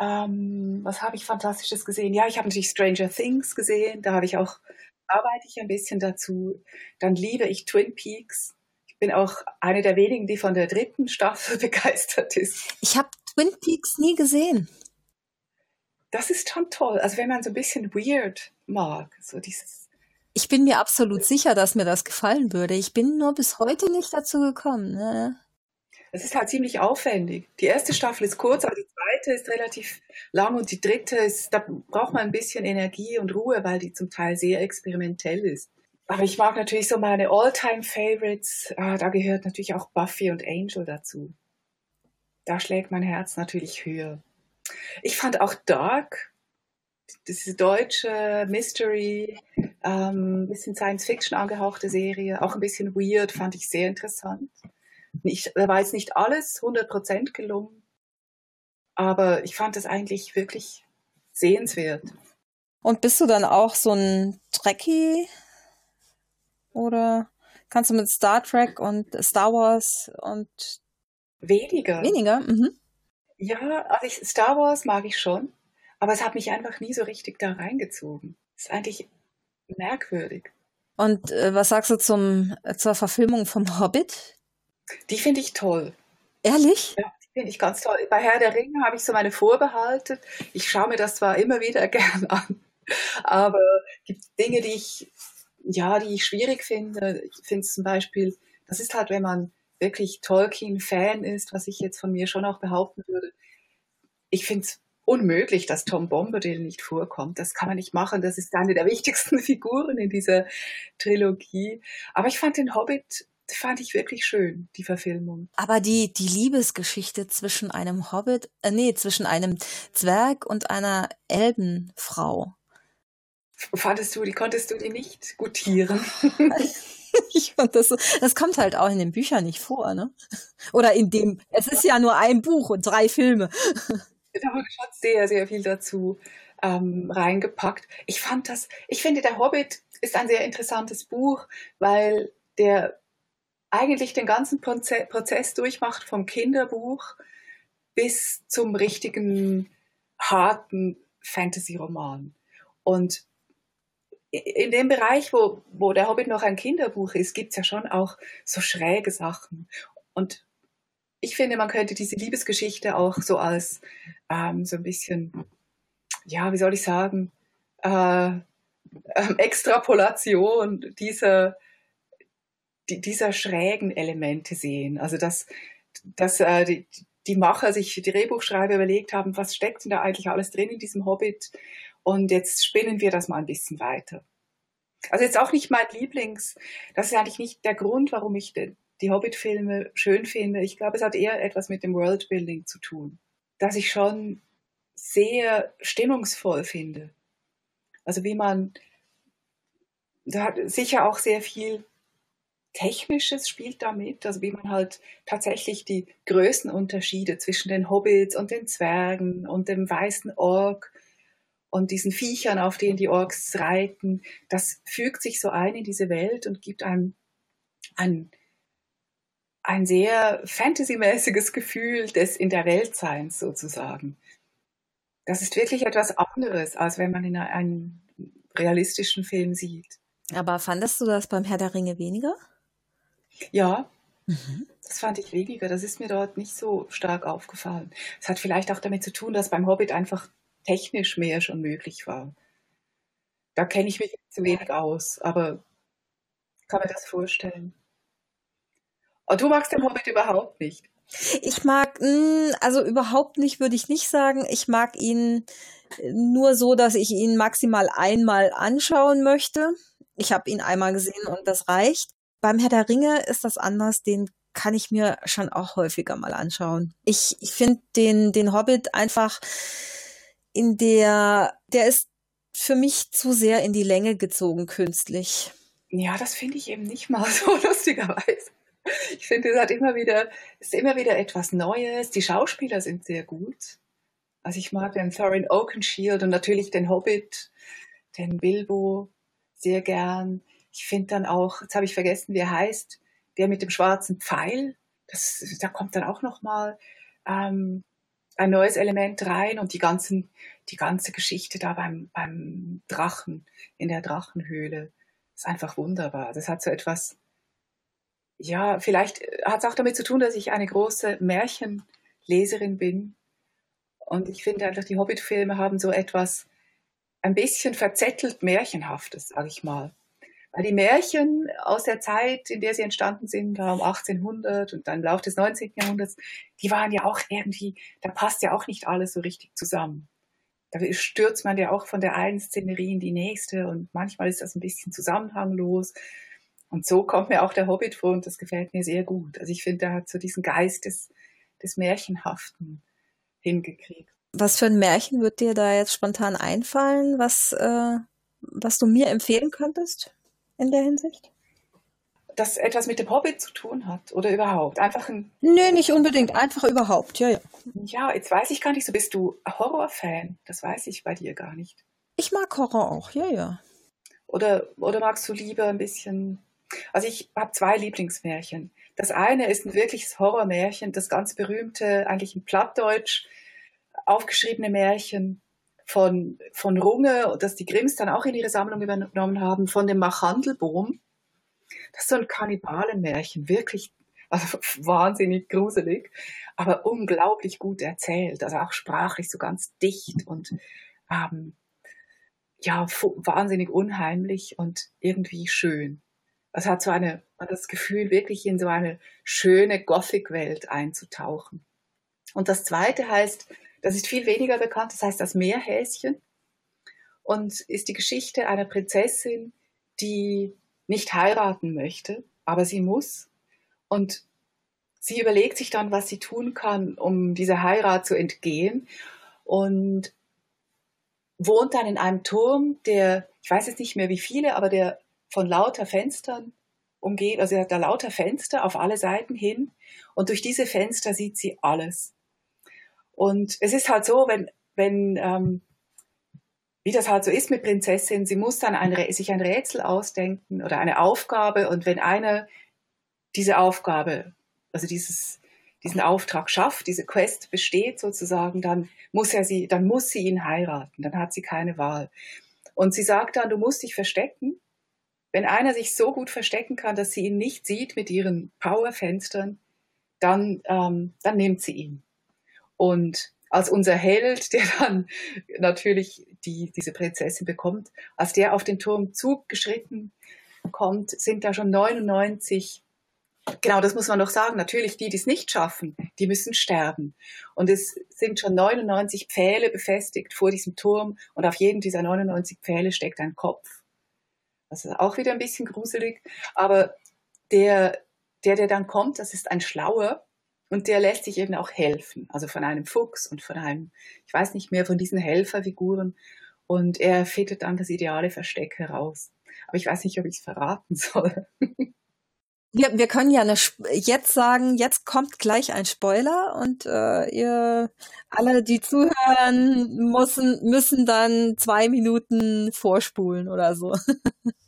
Ähm, was habe ich Fantastisches gesehen? Ja, ich habe natürlich Stranger Things gesehen. Da habe ich auch, arbeite ich ein bisschen dazu. Dann liebe ich Twin Peaks. Ich bin auch eine der wenigen, die von der dritten Staffel begeistert ist. Ich habe Twin Peaks nie gesehen. Das ist schon toll. Also wenn man so ein bisschen weird mag, so dieses. Ich bin mir absolut sicher, dass mir das gefallen würde. Ich bin nur bis heute nicht dazu gekommen. Ne? Es ist halt ziemlich aufwendig. Die erste Staffel ist kurz, aber die zweite ist relativ lang und die dritte ist, da braucht man ein bisschen Energie und Ruhe, weil die zum Teil sehr experimentell ist. Aber ich mag natürlich so meine All-Time-Favorites. Ah, da gehört natürlich auch Buffy und Angel dazu. Da schlägt mein Herz natürlich höher. Ich fand auch Dark, diese deutsche Mystery, ähm, bisschen Science-Fiction angehauchte Serie, auch ein bisschen weird, fand ich sehr interessant. Nicht, da war jetzt nicht alles 100% gelungen, aber ich fand es eigentlich wirklich sehenswert. Und bist du dann auch so ein Trekkie? Oder kannst du mit Star Trek und Star Wars und weniger? Weniger, mhm. Ja, also ich, Star Wars mag ich schon, aber es hat mich einfach nie so richtig da reingezogen. Das ist eigentlich merkwürdig. Und äh, was sagst du zum, zur Verfilmung vom Hobbit? Die finde ich toll. Ehrlich? Ja, Finde ich ganz toll. Bei Herr der Ringe habe ich so meine Vorbehalte. Ich schaue mir das zwar immer wieder gern an, aber es gibt Dinge, die ich, ja, die ich schwierig finde. Ich finde zum Beispiel, das ist halt, wenn man wirklich Tolkien-Fan ist, was ich jetzt von mir schon auch behaupten würde. Ich finde es unmöglich, dass Tom Bombadil nicht vorkommt. Das kann man nicht machen. Das ist eine der wichtigsten Figuren in dieser Trilogie. Aber ich fand den Hobbit fand ich wirklich schön, die Verfilmung. Aber die, die Liebesgeschichte zwischen einem Hobbit, äh, nee, zwischen einem Zwerg und einer Elbenfrau. Fandest du, die konntest du die nicht gutieren? ich fand das, das kommt halt auch in den Büchern nicht vor, ne? Oder in dem, es ist ja nur ein Buch und drei Filme da wurde schon sehr, sehr viel dazu ähm, reingepackt. Ich fand das, ich finde, der Hobbit ist ein sehr interessantes Buch, weil der eigentlich den ganzen Proze Prozess durchmacht vom Kinderbuch bis zum richtigen harten Fantasy-Roman. Und in dem Bereich, wo, wo der Hobbit noch ein Kinderbuch ist, gibt es ja schon auch so schräge Sachen. Und ich finde, man könnte diese Liebesgeschichte auch so als ähm, so ein bisschen, ja, wie soll ich sagen, äh, äh, Extrapolation dieser, die, dieser schrägen Elemente sehen. Also dass, dass äh, die, die Macher sich, die Drehbuchschreiber überlegt haben, was steckt denn da eigentlich alles drin in diesem Hobbit? Und jetzt spinnen wir das mal ein bisschen weiter. Also jetzt auch nicht mein Lieblings, das ist eigentlich nicht der Grund, warum ich die Hobbit-Filme schön finde. Ich glaube, es hat eher etwas mit dem Worldbuilding zu tun, dass ich schon sehr stimmungsvoll finde. Also wie man, da hat sicher auch sehr viel Technisches spielt damit, also wie man halt tatsächlich die Größenunterschiede zwischen den Hobbits und den Zwergen und dem weißen Ork und diesen Viechern, auf denen die Orks reiten, das fügt sich so ein in diese Welt und gibt einem ein ein sehr fantasymäßiges Gefühl des in der Welt Seins sozusagen. Das ist wirklich etwas anderes, als wenn man in einem realistischen Film sieht. Aber fandest du das beim Herr der Ringe weniger? Ja, mhm. das fand ich weniger. Das ist mir dort nicht so stark aufgefallen. Es hat vielleicht auch damit zu tun, dass beim Hobbit einfach technisch mehr schon möglich war. Da kenne ich mich zu wenig aus, aber kann mir das vorstellen. Und du magst den Hobbit überhaupt nicht. Ich mag, hm, also überhaupt nicht, würde ich nicht sagen. Ich mag ihn nur so, dass ich ihn maximal einmal anschauen möchte. Ich habe ihn einmal gesehen und das reicht. Beim Herr der Ringe ist das anders. Den kann ich mir schon auch häufiger mal anschauen. Ich, ich finde den, den Hobbit einfach in der, der ist für mich zu sehr in die Länge gezogen künstlich. Ja, das finde ich eben nicht mal so lustigerweise. Ich finde, es hat immer wieder, ist immer wieder etwas Neues. Die Schauspieler sind sehr gut. Also ich mag den Thorin Oakenshield und natürlich den Hobbit, den Bilbo sehr gern. Ich finde dann auch, jetzt habe ich vergessen, wie er heißt, der mit dem schwarzen Pfeil. Das, da kommt dann auch noch mal ähm, ein neues Element rein und die ganzen, die ganze Geschichte da beim, beim Drachen in der Drachenhöhle ist einfach wunderbar. Das hat so etwas ja, vielleicht hat es auch damit zu tun, dass ich eine große Märchenleserin bin. Und ich finde einfach, die Hobbit-Filme haben so etwas ein bisschen verzettelt Märchenhaftes, sage ich mal. Weil die Märchen aus der Zeit, in der sie entstanden sind, um 1800 und dann im Laufe des 19. Jahrhunderts, die waren ja auch irgendwie, da passt ja auch nicht alles so richtig zusammen. Da stürzt man ja auch von der einen Szenerie in die nächste und manchmal ist das ein bisschen zusammenhanglos. Und so kommt mir auch der Hobbit vor und das gefällt mir sehr gut. Also ich finde, er hat so diesen Geist des, des Märchenhaften hingekriegt. Was für ein Märchen wird dir da jetzt spontan einfallen, was, äh, was du mir empfehlen könntest in der Hinsicht? Das etwas mit dem Hobbit zu tun hat oder überhaupt? Einfach ein. Nee, nicht unbedingt, einfach überhaupt, ja, ja. Ja, jetzt weiß ich gar nicht so, bist du Horrorfan? Das weiß ich bei dir gar nicht. Ich mag Horror auch, ja, ja. Oder, oder magst du lieber ein bisschen also ich habe zwei Lieblingsmärchen. Das eine ist ein wirkliches Horrormärchen, das ganz berühmte, eigentlich in Plattdeutsch aufgeschriebene Märchen von, von Runge, das die Grimms dann auch in ihre Sammlung übernommen haben, von dem Machandelboom. Das ist so ein Kannibalenmärchen, wirklich Also wahnsinnig gruselig, aber unglaublich gut erzählt. Also auch sprachlich so ganz dicht und ähm, ja, wahnsinnig unheimlich und irgendwie schön. Es hat so eine, das Gefühl, wirklich in so eine schöne Gothic-Welt einzutauchen. Und das zweite heißt, das ist viel weniger bekannt, das heißt das Meerhäschen und ist die Geschichte einer Prinzessin, die nicht heiraten möchte, aber sie muss. Und sie überlegt sich dann, was sie tun kann, um dieser Heirat zu entgehen. Und wohnt dann in einem Turm, der, ich weiß jetzt nicht mehr wie viele, aber der von lauter Fenstern umgeht. Also er hat da lauter Fenster auf alle Seiten hin. Und durch diese Fenster sieht sie alles. Und es ist halt so, wenn, wenn ähm, wie das halt so ist mit Prinzessin, sie muss dann ein, sich ein Rätsel ausdenken oder eine Aufgabe und wenn einer diese Aufgabe, also dieses, diesen Auftrag schafft, diese Quest besteht sozusagen, dann muss er sie, dann muss sie ihn heiraten, dann hat sie keine Wahl. Und sie sagt dann, du musst dich verstecken. Wenn einer sich so gut verstecken kann, dass sie ihn nicht sieht mit ihren Powerfenstern, dann, ähm, dann nimmt sie ihn. Und als unser Held, der dann natürlich die, diese Prinzessin bekommt, als der auf den Turm zugeschritten kommt, sind da schon 99 Genau, das muss man noch sagen. Natürlich, die, die es nicht schaffen, die müssen sterben. Und es sind schon 99 Pfähle befestigt vor diesem Turm und auf jedem dieser 99 Pfähle steckt ein Kopf. Das ist auch wieder ein bisschen gruselig. Aber der, der, der dann kommt, das ist ein Schlauer, und der lässt sich eben auch helfen, also von einem Fuchs und von einem, ich weiß nicht mehr, von diesen Helferfiguren. Und er fittet dann das ideale Versteck heraus. Aber ich weiß nicht, ob ich es verraten soll. Wir, wir können ja jetzt sagen, jetzt kommt gleich ein Spoiler und äh, ihr alle, die zuhören, müssen, müssen dann zwei Minuten vorspulen oder so.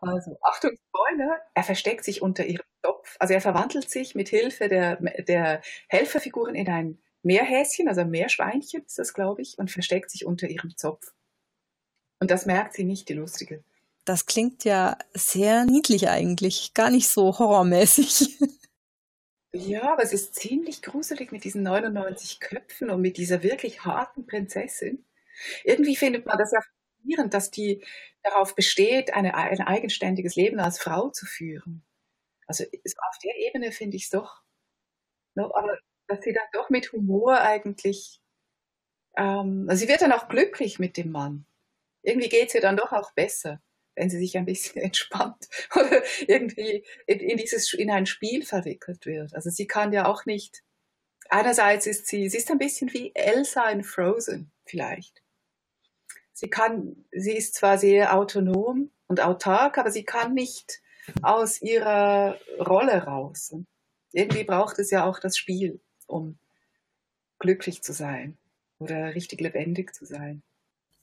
Also, Achtung, Spoiler, er versteckt sich unter ihrem Topf. Also er verwandelt sich mit Hilfe der, der Helferfiguren in ein Meerhäschen, also ein Meerschweinchen ist das, glaube ich, und versteckt sich unter ihrem Zopf. Und das merkt sie nicht, die Lustige. Das klingt ja sehr niedlich eigentlich, gar nicht so horrormäßig. Ja, aber es ist ziemlich gruselig mit diesen 99 Köpfen und mit dieser wirklich harten Prinzessin. Irgendwie findet man das ja faszinierend, dass die darauf besteht, eine, ein eigenständiges Leben als Frau zu führen. Also auf der Ebene finde ich es doch, no, aber dass sie dann doch mit Humor eigentlich, ähm, also sie wird dann auch glücklich mit dem Mann. Irgendwie geht es ihr dann doch auch besser, wenn sie sich ein bisschen entspannt oder irgendwie in, in, dieses, in ein Spiel verwickelt wird. Also sie kann ja auch nicht, einerseits ist sie, sie ist ein bisschen wie Elsa in Frozen vielleicht sie kann, sie ist zwar sehr autonom und autark, aber sie kann nicht aus ihrer Rolle raus. Irgendwie braucht es ja auch das Spiel, um glücklich zu sein oder richtig lebendig zu sein.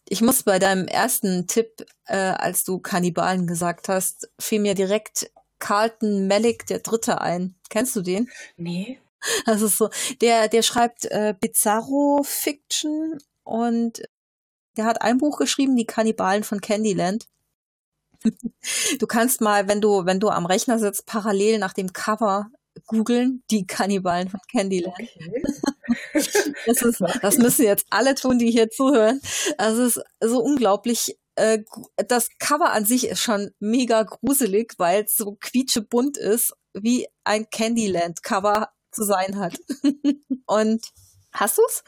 Ich muss bei deinem ersten Tipp, äh, als du Kannibalen gesagt hast, fiel mir direkt Carlton Malik der Dritte ein. Kennst du den? Nee. Also so, der, der schreibt äh, Bizarro Fiction und der hat ein Buch geschrieben, Die Kannibalen von Candyland. Du kannst mal, wenn du, wenn du am Rechner sitzt, parallel nach dem Cover googeln, die Kannibalen von Candyland. Okay. das, ist, das müssen jetzt alle tun, die hier zuhören. Es ist so unglaublich. Äh, das Cover an sich ist schon mega gruselig, weil es so quietschebunt ist, wie ein Candyland-Cover zu sein hat. Und hast du's?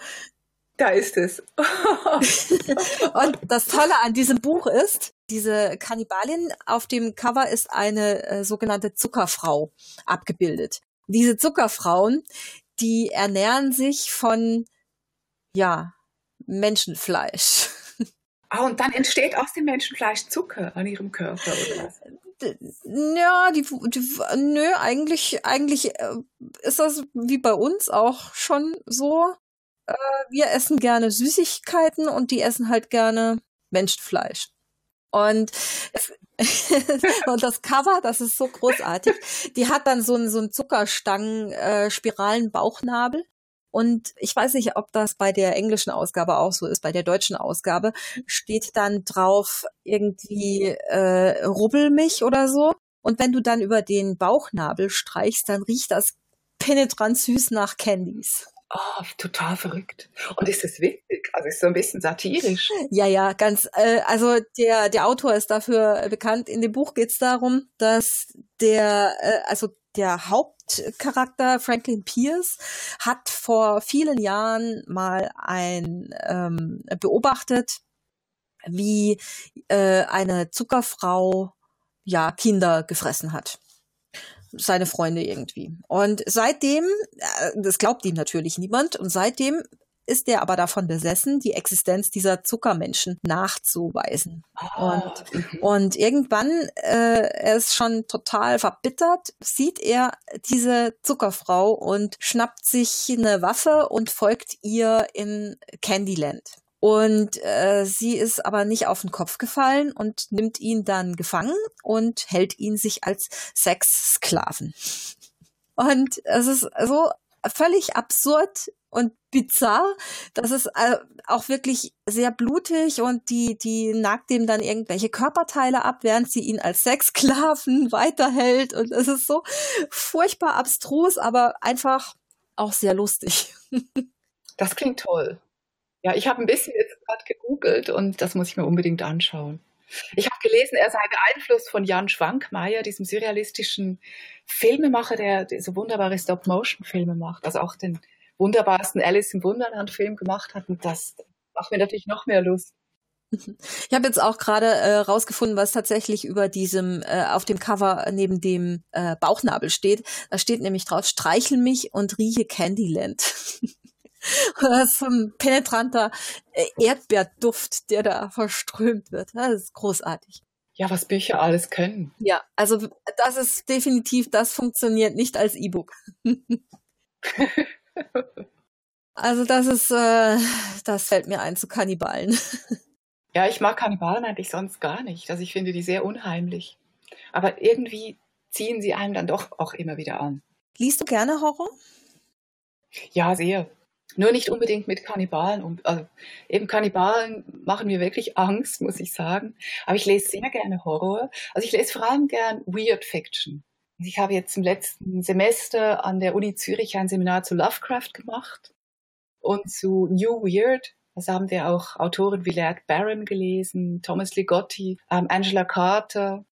Da ist es. und das Tolle an diesem Buch ist, diese Kannibalin auf dem Cover ist eine äh, sogenannte Zuckerfrau abgebildet. Diese Zuckerfrauen, die ernähren sich von, ja, Menschenfleisch. Ah, und dann entsteht aus dem Menschenfleisch Zucker an ihrem Körper, oder was? Ja, die, die, nö, eigentlich, eigentlich äh, ist das wie bei uns auch schon so äh, wir essen gerne Süßigkeiten und die essen halt gerne Menschenfleisch. Und, und das Cover, das ist so großartig. Die hat dann so einen, so einen Zuckerstangen, äh, spiralen Bauchnabel. Und ich weiß nicht, ob das bei der englischen Ausgabe auch so ist. Bei der deutschen Ausgabe steht dann drauf irgendwie äh, Rubbel mich oder so. Und wenn du dann über den Bauchnabel streichst, dann riecht das penetrant süß nach Candies. Oh, total verrückt. Und ist es witzig? Also ist so ein bisschen satirisch. Ja, ja, ganz. Äh, also der der Autor ist dafür bekannt. In dem Buch geht es darum, dass der äh, also der Hauptcharakter Franklin Pierce hat vor vielen Jahren mal ein ähm, beobachtet, wie äh, eine Zuckerfrau ja Kinder gefressen hat seine Freunde irgendwie. Und seitdem, äh, das glaubt ihm natürlich niemand, und seitdem ist er aber davon besessen, die Existenz dieser Zuckermenschen nachzuweisen. Oh. Und, und irgendwann, äh, er ist schon total verbittert, sieht er diese Zuckerfrau und schnappt sich eine Waffe und folgt ihr in Candyland. Und äh, sie ist aber nicht auf den Kopf gefallen und nimmt ihn dann gefangen und hält ihn sich als Sexsklaven. Und es ist so völlig absurd und bizarr. Das ist äh, auch wirklich sehr blutig und die, die nagt ihm dann irgendwelche Körperteile ab, während sie ihn als Sexsklaven weiterhält. Und es ist so furchtbar abstrus, aber einfach auch sehr lustig. Das klingt toll. Ja, ich habe ein bisschen jetzt gerade gegoogelt und das muss ich mir unbedingt anschauen. Ich habe gelesen, er sei beeinflusst von Jan Schwankmeier, diesem surrealistischen Filmemacher, der so wunderbare Stop-Motion-Filme macht, also auch den wunderbarsten Alice im Wunderland-Film gemacht hat. Und das macht mir natürlich noch mehr Lust. Ich habe jetzt auch gerade äh, rausgefunden, was tatsächlich über diesem äh, auf dem Cover neben dem äh, Bauchnabel steht. Da steht nämlich drauf: Streichel mich und rieche Candyland. Das ist so ein penetranter äh, Erdbeerduft, der da verströmt wird. Das ist großartig. Ja, was Bücher alles können. Ja, also das ist definitiv, das funktioniert nicht als E-Book. also das ist, äh, das fällt mir ein zu Kannibalen. Ja, ich mag Kannibalen eigentlich sonst gar nicht. Also ich finde die sehr unheimlich. Aber irgendwie ziehen sie einem dann doch auch immer wieder an. Liest du gerne Horror? Ja, sehr. Nur nicht unbedingt mit Kannibalen. Also eben Kannibalen machen mir wirklich Angst, muss ich sagen. Aber ich lese sehr gerne Horror. Also ich lese vor allem gern Weird Fiction. Ich habe jetzt im letzten Semester an der Uni Zürich ein Seminar zu Lovecraft gemacht und zu New Weird. Da haben wir auch Autoren wie Laird Barron gelesen, Thomas Ligotti, ähm, Angela Carter,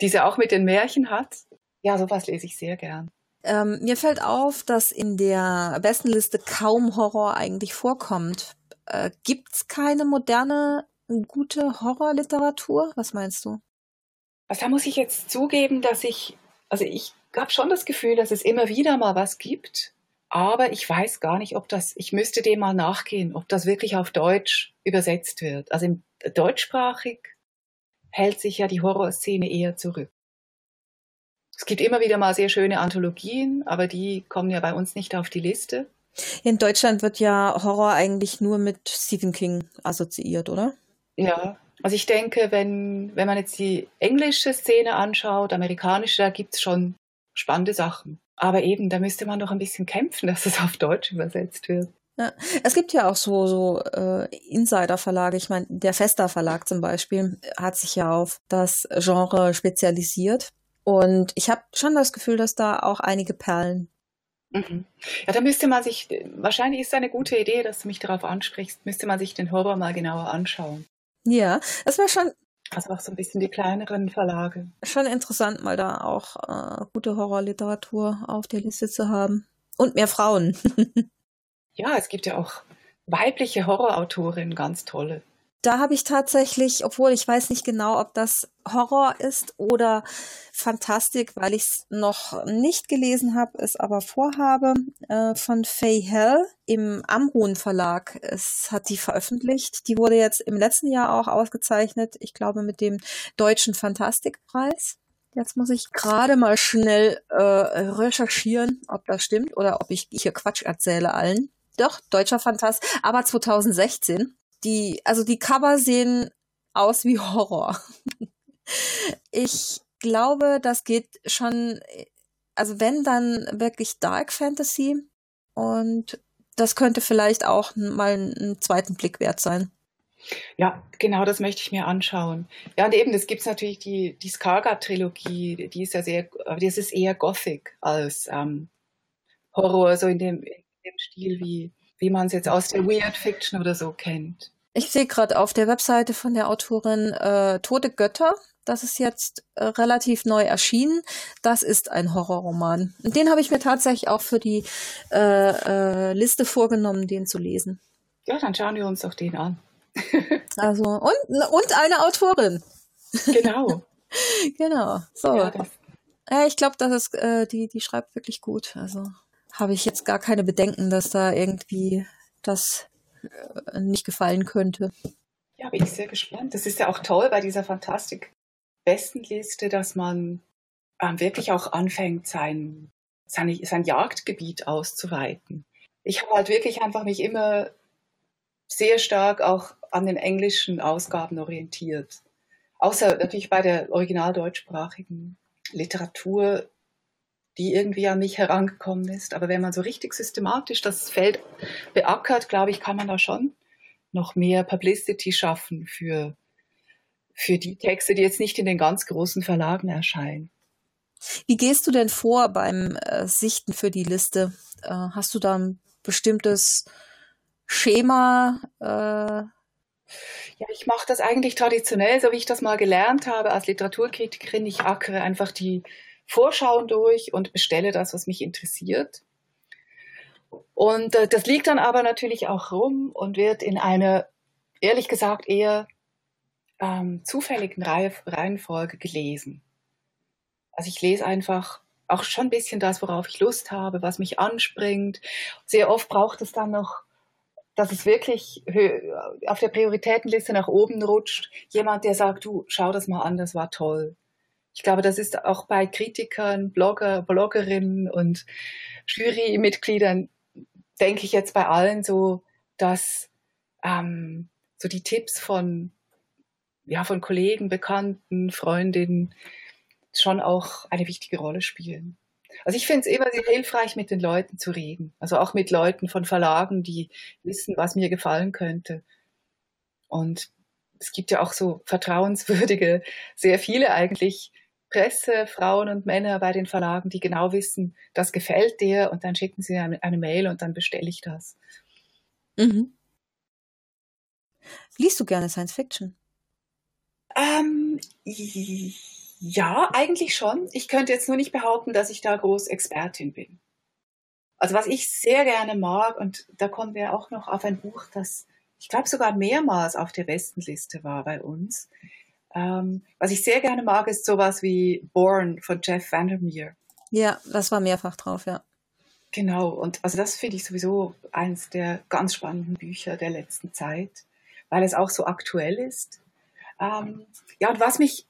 die sie auch mit den Märchen hat. Ja, sowas lese ich sehr gern. Ähm, mir fällt auf, dass in der besten Liste kaum Horror eigentlich vorkommt. Äh, gibt's keine moderne, gute Horrorliteratur? Was meinst du? Also da muss ich jetzt zugeben, dass ich, also ich habe schon das Gefühl, dass es immer wieder mal was gibt, aber ich weiß gar nicht, ob das, ich müsste dem mal nachgehen, ob das wirklich auf Deutsch übersetzt wird. Also im deutschsprachig hält sich ja die Horrorszene eher zurück. Es gibt immer wieder mal sehr schöne Anthologien, aber die kommen ja bei uns nicht auf die Liste. In Deutschland wird ja Horror eigentlich nur mit Stephen King assoziiert, oder? Ja, also ich denke, wenn, wenn man jetzt die englische Szene anschaut, amerikanische, da gibt es schon spannende Sachen. Aber eben, da müsste man doch ein bisschen kämpfen, dass es auf Deutsch übersetzt wird. Ja, es gibt ja auch so, so äh, Insider-Verlage. Ich meine, der Fester Verlag zum Beispiel hat sich ja auf das Genre spezialisiert. Und ich habe schon das Gefühl, dass da auch einige Perlen. Mhm. Ja, da müsste man sich, wahrscheinlich ist es eine gute Idee, dass du mich darauf ansprichst, müsste man sich den Horror mal genauer anschauen. Ja, das war schon. Also auch so ein bisschen die kleineren Verlage. Schon interessant, mal da auch äh, gute Horrorliteratur auf der Liste zu haben. Und mehr Frauen. ja, es gibt ja auch weibliche Horrorautorinnen, ganz tolle. Da habe ich tatsächlich, obwohl ich weiß nicht genau, ob das Horror ist oder Fantastik, weil ich es noch nicht gelesen habe, es aber vorhabe, äh, von Faye Hell im Amrun Verlag. Es hat die veröffentlicht. Die wurde jetzt im letzten Jahr auch ausgezeichnet, ich glaube mit dem Deutschen Fantastikpreis. Jetzt muss ich gerade mal schnell äh, recherchieren, ob das stimmt oder ob ich hier Quatsch erzähle allen. Doch, deutscher Fantast, aber 2016 die, also die Cover sehen aus wie Horror. ich glaube, das geht schon, also wenn dann wirklich Dark Fantasy und das könnte vielleicht auch mal einen zweiten Blick wert sein. Ja, genau, das möchte ich mir anschauen. Ja, und eben, das gibt es natürlich die, die Skaga-Trilogie, die ist ja sehr, das ist eher Gothic als ähm, Horror, so in dem, in dem Stil, wie, wie man es jetzt aus der Weird Fiction oder so kennt. Ich sehe gerade auf der Webseite von der Autorin äh, Tote Götter. Das ist jetzt äh, relativ neu erschienen. Das ist ein Horrorroman. Den habe ich mir tatsächlich auch für die äh, äh, Liste vorgenommen, den zu lesen. Ja, dann schauen wir uns doch den an. also, und, und eine Autorin. Genau. genau. So. Ja, ja ich glaube, das ist, äh, die, die schreibt wirklich gut. Also habe ich jetzt gar keine Bedenken, dass da irgendwie das äh, nicht gefallen könnte. Ja, bin ich sehr gespannt. Das ist ja auch toll bei dieser Fantastik-Bestenliste, dass man ähm, wirklich auch anfängt, sein, sein, sein Jagdgebiet auszuweiten. Ich habe halt wirklich einfach mich immer sehr stark auch an den englischen Ausgaben orientiert. Außer natürlich bei der original deutschsprachigen Literatur, die irgendwie an mich herangekommen ist. Aber wenn man so richtig systematisch das Feld beackert, glaube ich, kann man da schon noch mehr Publicity schaffen für, für die Texte, die jetzt nicht in den ganz großen Verlagen erscheinen. Wie gehst du denn vor beim äh, Sichten für die Liste? Äh, hast du da ein bestimmtes Schema? Äh ja, ich mache das eigentlich traditionell, so wie ich das mal gelernt habe als Literaturkritikerin. Ich ackere einfach die Vorschauen durch und bestelle das, was mich interessiert. Und äh, das liegt dann aber natürlich auch rum und wird in einer, ehrlich gesagt, eher ähm, zufälligen Reihe, Reihenfolge gelesen. Also ich lese einfach auch schon ein bisschen das, worauf ich Lust habe, was mich anspringt. Sehr oft braucht es dann noch dass es wirklich auf der Prioritätenliste nach oben rutscht. Jemand, der sagt, du, schau das mal an, das war toll. Ich glaube, das ist auch bei Kritikern, Blogger, Bloggerinnen und Jurymitgliedern, denke ich jetzt bei allen so, dass ähm, so die Tipps von, ja, von Kollegen, Bekannten, Freundinnen schon auch eine wichtige Rolle spielen. Also ich finde es immer sehr hilfreich, mit den Leuten zu reden. Also auch mit Leuten von Verlagen, die wissen, was mir gefallen könnte. Und es gibt ja auch so vertrauenswürdige, sehr viele eigentlich Presse, Frauen und Männer bei den Verlagen, die genau wissen, das gefällt dir und dann schicken sie eine, eine Mail und dann bestelle ich das. Mhm. Liest du gerne Science Fiction? Ähm, ja, eigentlich schon. Ich könnte jetzt nur nicht behaupten, dass ich da groß Expertin bin. Also was ich sehr gerne mag, und da kommen wir auch noch auf ein Buch, das ich glaube sogar mehrmals auf der Bestenliste war bei uns. Ähm, was ich sehr gerne mag, ist sowas wie Born von Jeff Vandermeer. Ja, das war mehrfach drauf, ja. Genau, und also das finde ich sowieso eines der ganz spannenden Bücher der letzten Zeit, weil es auch so aktuell ist. Ähm, ja, und was mich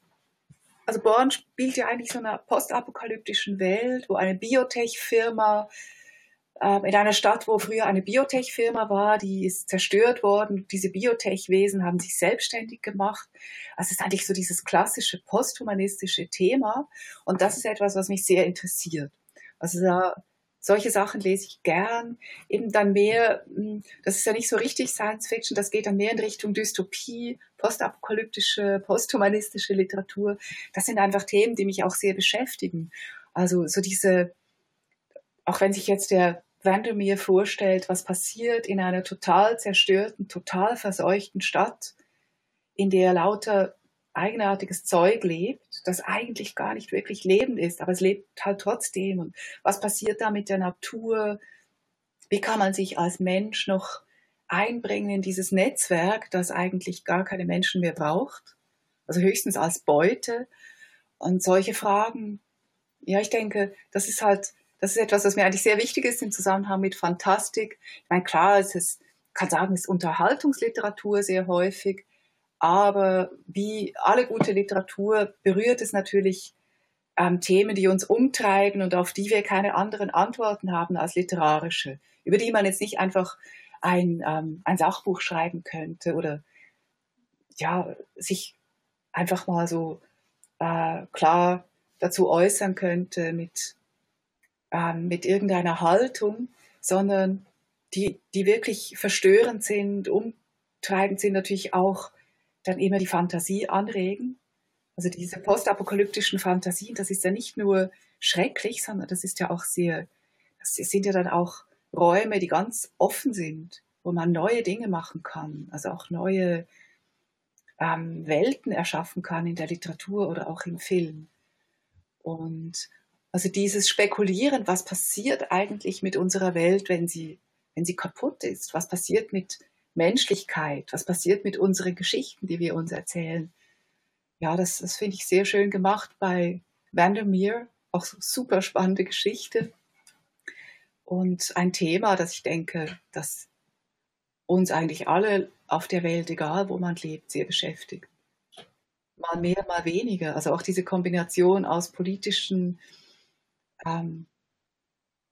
also Born spielt ja eigentlich so einer postapokalyptischen Welt, wo eine Biotech-Firma in einer Stadt, wo früher eine Biotech-Firma war, die ist zerstört worden. Diese Biotech-Wesen haben sich selbstständig gemacht. Also es ist eigentlich so dieses klassische posthumanistische Thema. Und das ist etwas, was mich sehr interessiert. Also da solche Sachen lese ich gern. Eben dann mehr, hm, das ist ja nicht so richtig Science Fiction, das geht dann mehr in Richtung Dystopie, postapokalyptische, posthumanistische Literatur. Das sind einfach Themen, die mich auch sehr beschäftigen. Also so diese, auch wenn sich jetzt der Vandermeer vorstellt, was passiert in einer total zerstörten, total verseuchten Stadt, in der lauter eigenartiges Zeug lebt, das eigentlich gar nicht wirklich lebend ist, aber es lebt halt trotzdem. Und was passiert da mit der Natur? Wie kann man sich als Mensch noch einbringen in dieses Netzwerk, das eigentlich gar keine Menschen mehr braucht? Also höchstens als Beute. Und solche Fragen, ja, ich denke, das ist halt, das ist etwas, was mir eigentlich sehr wichtig ist im Zusammenhang mit Fantastik. Ich meine, klar, es ist, kann sagen, es ist Unterhaltungsliteratur sehr häufig, aber wie alle gute Literatur berührt es natürlich ähm, Themen, die uns umtreiben und auf die wir keine anderen Antworten haben als literarische, über die man jetzt nicht einfach ein, ähm, ein Sachbuch schreiben könnte oder ja, sich einfach mal so äh, klar dazu äußern könnte mit, ähm, mit irgendeiner Haltung, sondern die, die wirklich verstörend sind, um, treibend sind natürlich auch dann immer die Fantasie anregen. Also diese postapokalyptischen Fantasien, das ist ja nicht nur schrecklich, sondern das ist ja auch sehr, das sind ja dann auch Räume, die ganz offen sind, wo man neue Dinge machen kann, also auch neue ähm, Welten erschaffen kann in der Literatur oder auch im Film. Und also dieses Spekulieren, was passiert eigentlich mit unserer Welt, wenn sie, wenn sie kaputt ist? Was passiert mit Menschlichkeit? Was passiert mit unseren Geschichten, die wir uns erzählen? Ja, das, das finde ich sehr schön gemacht bei Vandermeer. Auch so super spannende Geschichte. Und ein Thema, das ich denke, das uns eigentlich alle auf der Welt, egal wo man lebt, sehr beschäftigt. Mal mehr, mal weniger. Also auch diese Kombination aus politischen, ähm,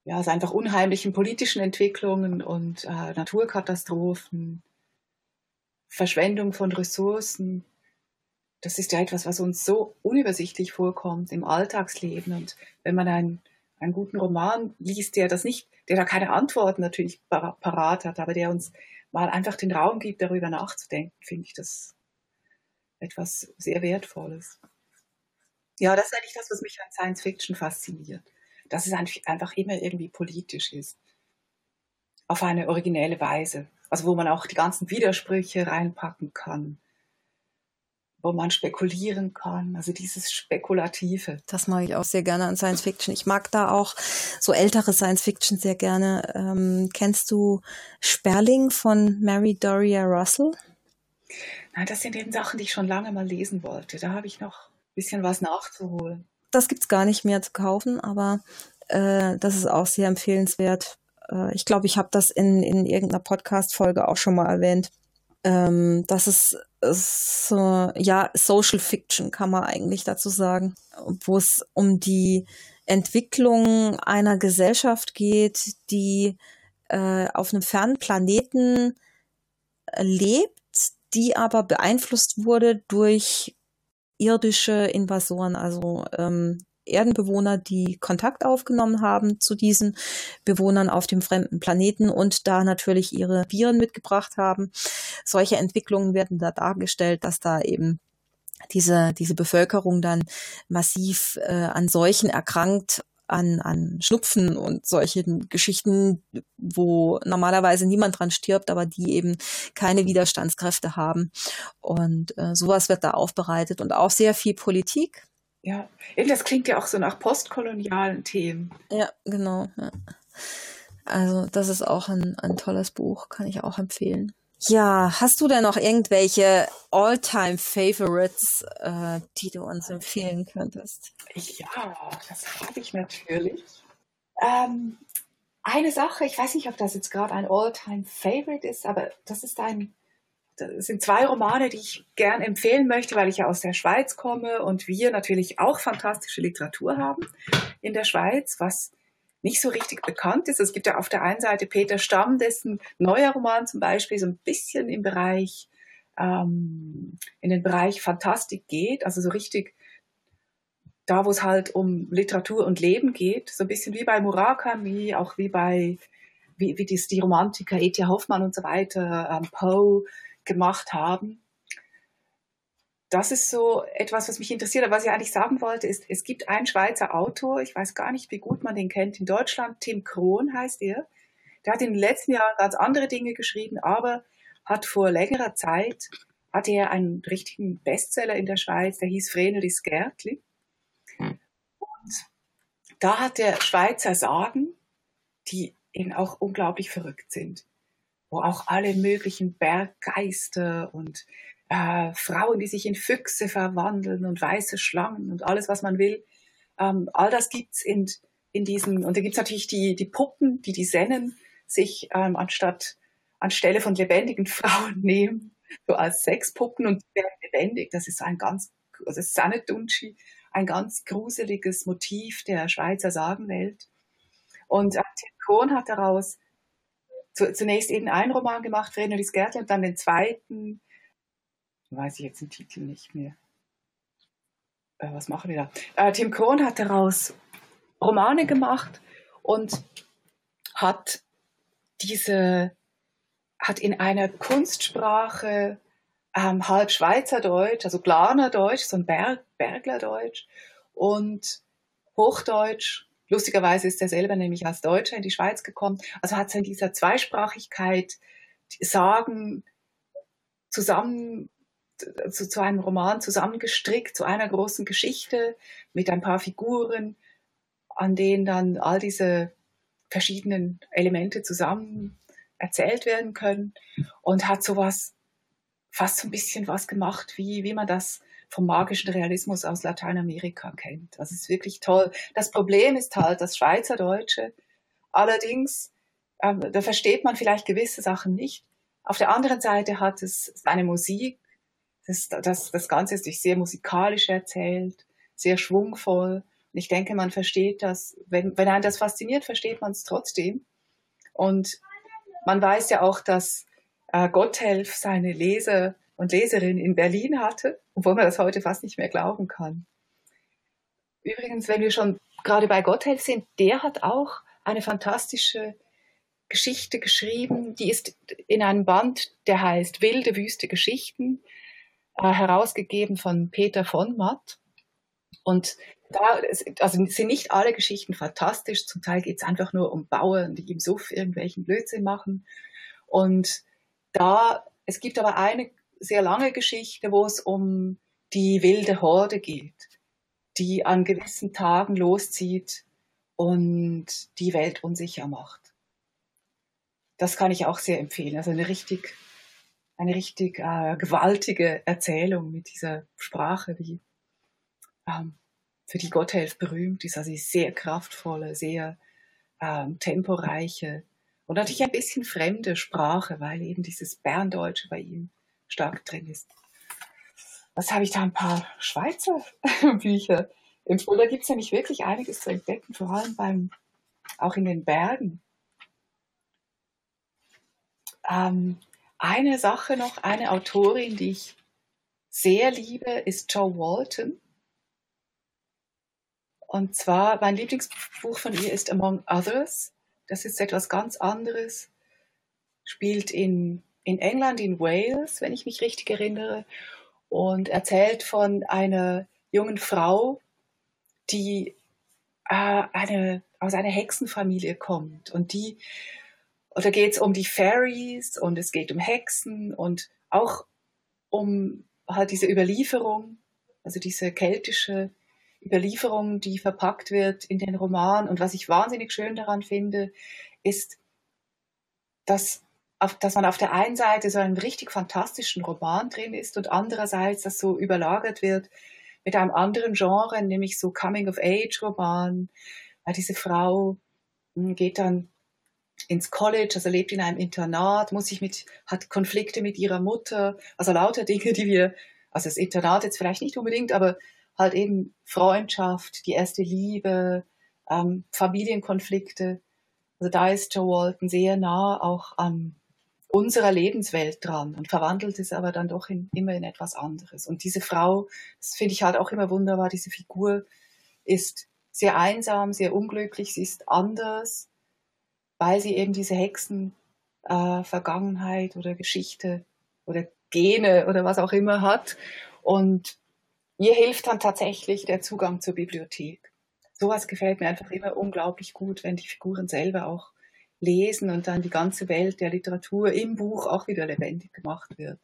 ja, also einfach unheimlichen politischen Entwicklungen und äh, Naturkatastrophen, Verschwendung von Ressourcen. Das ist ja etwas, was uns so unübersichtlich vorkommt im Alltagsleben. Und wenn man einen, einen guten Roman liest, der das nicht, der da keine Antworten natürlich parat hat, aber der uns mal einfach den Raum gibt, darüber nachzudenken, finde ich das etwas sehr Wertvolles. Ja, das ist eigentlich das, was mich an Science Fiction fasziniert. Dass es einfach immer irgendwie politisch ist. Auf eine originelle Weise. Also wo man auch die ganzen Widersprüche reinpacken kann wo man spekulieren kann, also dieses Spekulative. Das mag ich auch sehr gerne an Science Fiction. Ich mag da auch so ältere Science Fiction sehr gerne. Ähm, kennst du Sperling von Mary Doria Russell? Nein, das sind eben Sachen, die ich schon lange mal lesen wollte. Da habe ich noch ein bisschen was nachzuholen. Das gibt es gar nicht mehr zu kaufen, aber äh, das ist auch sehr empfehlenswert. Äh, ich glaube, ich habe das in, in irgendeiner Podcast-Folge auch schon mal erwähnt. Ähm, das ist so, ja, Social Fiction kann man eigentlich dazu sagen, wo es um die Entwicklung einer Gesellschaft geht, die äh, auf einem fernen Planeten lebt, die aber beeinflusst wurde durch irdische Invasoren, also ähm, Erdenbewohner, die Kontakt aufgenommen haben zu diesen Bewohnern auf dem fremden Planeten und da natürlich ihre Viren mitgebracht haben. Solche Entwicklungen werden da dargestellt, dass da eben diese, diese Bevölkerung dann massiv äh, an Seuchen erkrankt, an, an Schnupfen und solchen Geschichten, wo normalerweise niemand dran stirbt, aber die eben keine Widerstandskräfte haben. Und äh, sowas wird da aufbereitet und auch sehr viel Politik. Ja, das klingt ja auch so nach postkolonialen Themen. Ja, genau. Ja. Also das ist auch ein, ein tolles Buch, kann ich auch empfehlen. Ja, hast du denn noch irgendwelche All-Time-Favorites, äh, die du uns empfehlen könntest? Ja, das habe ich natürlich. Ähm, eine Sache, ich weiß nicht, ob das jetzt gerade ein All-Time-Favorite ist, aber das ist ein das sind zwei Romane, die ich gern empfehlen möchte, weil ich ja aus der Schweiz komme und wir natürlich auch fantastische Literatur haben in der Schweiz, was nicht so richtig bekannt ist. Es gibt ja auf der einen Seite Peter Stamm, dessen neuer Roman zum Beispiel so ein bisschen im Bereich, ähm, in den Bereich Fantastik geht, also so richtig da, wo es halt um Literatur und Leben geht, so ein bisschen wie bei Murakami, auch wie bei wie, wie die, die Romantiker E.T. Hoffmann und so weiter, ähm, Poe, gemacht haben. Das ist so etwas, was mich interessiert. Aber was ich eigentlich sagen wollte, ist, es gibt einen Schweizer Autor, ich weiß gar nicht, wie gut man den kennt, in Deutschland, Tim Krohn heißt er. Der hat in den letzten Jahren ganz andere Dinge geschrieben, aber hat vor längerer Zeit, hatte er einen richtigen Bestseller in der Schweiz, der hieß Vrenelis Gärtli. Und da hat der Schweizer Sagen, die eben auch unglaublich verrückt sind wo auch alle möglichen Berggeister und äh, Frauen, die sich in Füchse verwandeln und weiße Schlangen und alles, was man will. Ähm, all das gibt's in, in diesen, und da gibt's natürlich die, die Puppen, die die Sennen sich ähm, anstatt anstelle von lebendigen Frauen nehmen, so als Sexpuppen und werden lebendig. Das ist ein ganz, also Sanedunci, ein ganz gruseliges Motiv der Schweizer Sagenwelt. Und äh, Tim Kohn hat daraus zu, zunächst eben einen Roman gemacht, Vrenelis Gärtchen, und dann den zweiten, weiß ich jetzt den Titel nicht mehr. Äh, was machen wir da? Äh, Tim Krohn hat daraus Romane gemacht und hat diese hat in einer Kunstsprache ähm, halb Schweizerdeutsch, also Glanerdeutsch, so ein Berg, Berglerdeutsch und Hochdeutsch. Lustigerweise ist er selber nämlich als Deutscher in die Schweiz gekommen. Also hat er in dieser Zweisprachigkeit Sagen zusammen zu, zu einem Roman zusammengestrickt, zu einer großen Geschichte mit ein paar Figuren, an denen dann all diese verschiedenen Elemente zusammen erzählt werden können und hat sowas fast so ein bisschen was gemacht, wie, wie man das vom magischen Realismus aus Lateinamerika kennt. Das ist wirklich toll. Das Problem ist halt das Schweizerdeutsche. Allerdings, ähm, da versteht man vielleicht gewisse Sachen nicht. Auf der anderen Seite hat es seine Musik. Das, das, das Ganze ist durch sehr musikalisch erzählt, sehr schwungvoll. Und ich denke, man versteht das, wenn, wenn einen das fasziniert, versteht man es trotzdem. Und man weiß ja auch, dass äh, Gotthelf seine Leser und Leserinnen in Berlin hatte, obwohl man das heute fast nicht mehr glauben kann. Übrigens, wenn wir schon gerade bei Gotthelf sind, der hat auch eine fantastische Geschichte geschrieben, die ist in einem Band, der heißt Wilde Wüste Geschichten, äh, herausgegeben von Peter von Matt. Und da also sind nicht alle Geschichten fantastisch, zum Teil geht es einfach nur um Bauern, die im Suff irgendwelchen Blödsinn machen. Und da, es gibt aber eine sehr lange Geschichte, wo es um die wilde Horde geht, die an gewissen Tagen loszieht und die Welt unsicher macht. Das kann ich auch sehr empfehlen. Also eine richtig, eine richtig äh, gewaltige Erzählung mit dieser Sprache, die ähm, für die Gotthelf berühmt ist. Also sehr kraftvolle, sehr ähm, temporeiche und natürlich ein bisschen fremde Sprache, weil eben dieses Berndeutsche bei ihm stark drin ist. Was habe ich da? Ein paar Schweizer Bücher empfohlen. Da gibt es nämlich wirklich einiges zu entdecken, vor allem beim, auch in den Bergen. Ähm, eine Sache noch, eine Autorin, die ich sehr liebe, ist Jo Walton. Und zwar, mein Lieblingsbuch von ihr ist Among Others. Das ist etwas ganz anderes. Spielt in, in England, in Wales, wenn ich mich richtig erinnere. Und erzählt von einer jungen Frau, die äh, eine, aus einer Hexenfamilie kommt. Und die, oder geht es um die Fairies und es geht um Hexen und auch um halt diese Überlieferung, also diese keltische Überlieferung, die verpackt wird in den Roman. Und was ich wahnsinnig schön daran finde, ist, dass, auf, dass man auf der einen Seite so einen richtig fantastischen Roman drin ist und andererseits das so überlagert wird mit einem anderen Genre, nämlich so Coming-of-Age-Roman, weil diese Frau hm, geht dann ins College, also lebt in einem Internat, muss sich mit, hat Konflikte mit ihrer Mutter, also lauter Dinge, die wir, also das Internat jetzt vielleicht nicht unbedingt, aber halt eben Freundschaft, die erste Liebe, ähm, Familienkonflikte. Also da ist Joe Walton sehr nah auch an unserer Lebenswelt dran und verwandelt es aber dann doch in, immer in etwas anderes. Und diese Frau, das finde ich halt auch immer wunderbar, diese Figur ist sehr einsam, sehr unglücklich, sie ist anders, weil sie eben diese Hexen äh, Vergangenheit oder Geschichte oder Gene oder was auch immer hat. Und Ihr hilft dann tatsächlich der Zugang zur Bibliothek. Sowas gefällt mir einfach immer unglaublich gut, wenn die Figuren selber auch lesen und dann die ganze Welt der Literatur im Buch auch wieder lebendig gemacht wird.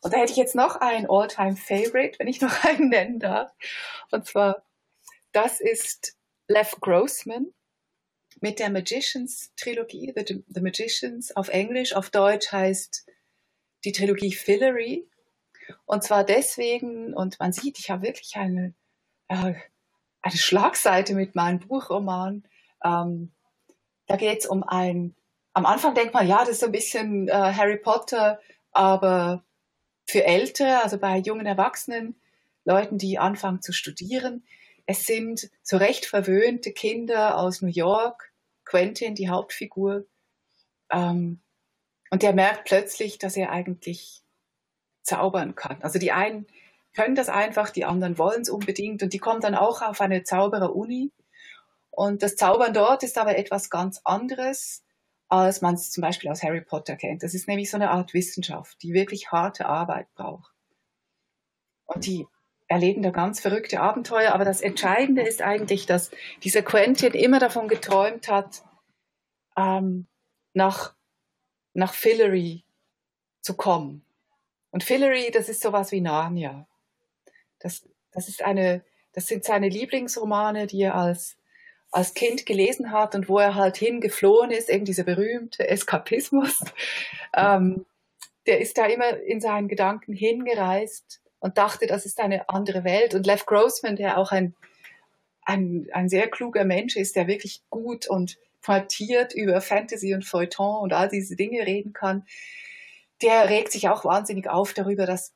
Und da hätte ich jetzt noch ein Alltime favorite wenn ich noch einen nennen darf. Und zwar, das ist Lev Grossman mit der Magicians-Trilogie, The, The Magicians auf Englisch. Auf Deutsch heißt die Trilogie Fillory. Und zwar deswegen, und man sieht, ich habe wirklich eine, äh, eine Schlagseite mit meinem Buchroman. Ähm, da geht es um ein, am Anfang denkt man, ja, das ist so ein bisschen äh, Harry Potter, aber für Ältere, also bei jungen Erwachsenen, Leuten, die anfangen zu studieren. Es sind so recht verwöhnte Kinder aus New York, Quentin, die Hauptfigur. Ähm, und der merkt plötzlich, dass er eigentlich zaubern kann. Also die einen können das einfach, die anderen wollen es unbedingt und die kommen dann auch auf eine Zauberer-Uni. Und das Zaubern dort ist aber etwas ganz anderes als man es zum Beispiel aus Harry Potter kennt. Das ist nämlich so eine Art Wissenschaft, die wirklich harte Arbeit braucht. Und die erleben da ganz verrückte Abenteuer. Aber das Entscheidende ist eigentlich, dass dieser Quentin immer davon geträumt hat, ähm, nach, nach Fillory zu kommen. Und Fillory, das ist sowas wie Narnia. Das, das ist eine, das sind seine Lieblingsromane, die er als, als Kind gelesen hat und wo er halt hingeflohen ist, eben dieser berühmte Eskapismus. Ähm, der ist da immer in seinen Gedanken hingereist und dachte, das ist eine andere Welt. Und Lev Grossman, der auch ein, ein, ein sehr kluger Mensch ist, der wirklich gut und pointiert über Fantasy und Feuilleton und all diese Dinge reden kann, der regt sich auch wahnsinnig auf darüber, dass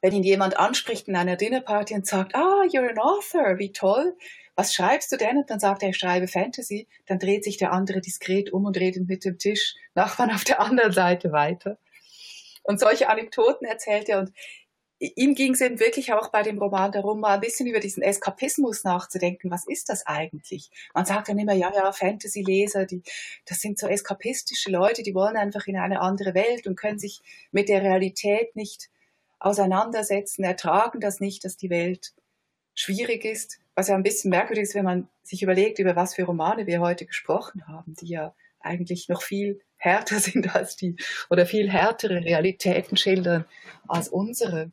wenn ihn jemand anspricht in einer Dinnerparty und sagt, ah, you're an author, wie toll, was schreibst du denn? Und dann sagt er, ich schreibe Fantasy, dann dreht sich der andere diskret um und redet mit dem Tisch Nachbarn auf der anderen Seite weiter. Und solche Anekdoten erzählt er und ihm ging es eben wirklich auch bei dem Roman darum, mal ein bisschen über diesen Eskapismus nachzudenken. Was ist das eigentlich? Man sagt dann immer, ja, ja, Fantasy-Leser, das sind so eskapistische Leute, die wollen einfach in eine andere Welt und können sich mit der Realität nicht auseinandersetzen, ertragen das nicht, dass die Welt schwierig ist. Was ja ein bisschen merkwürdig ist, wenn man sich überlegt, über was für Romane wir heute gesprochen haben, die ja eigentlich noch viel härter sind als die oder viel härtere Realitäten schildern als unsere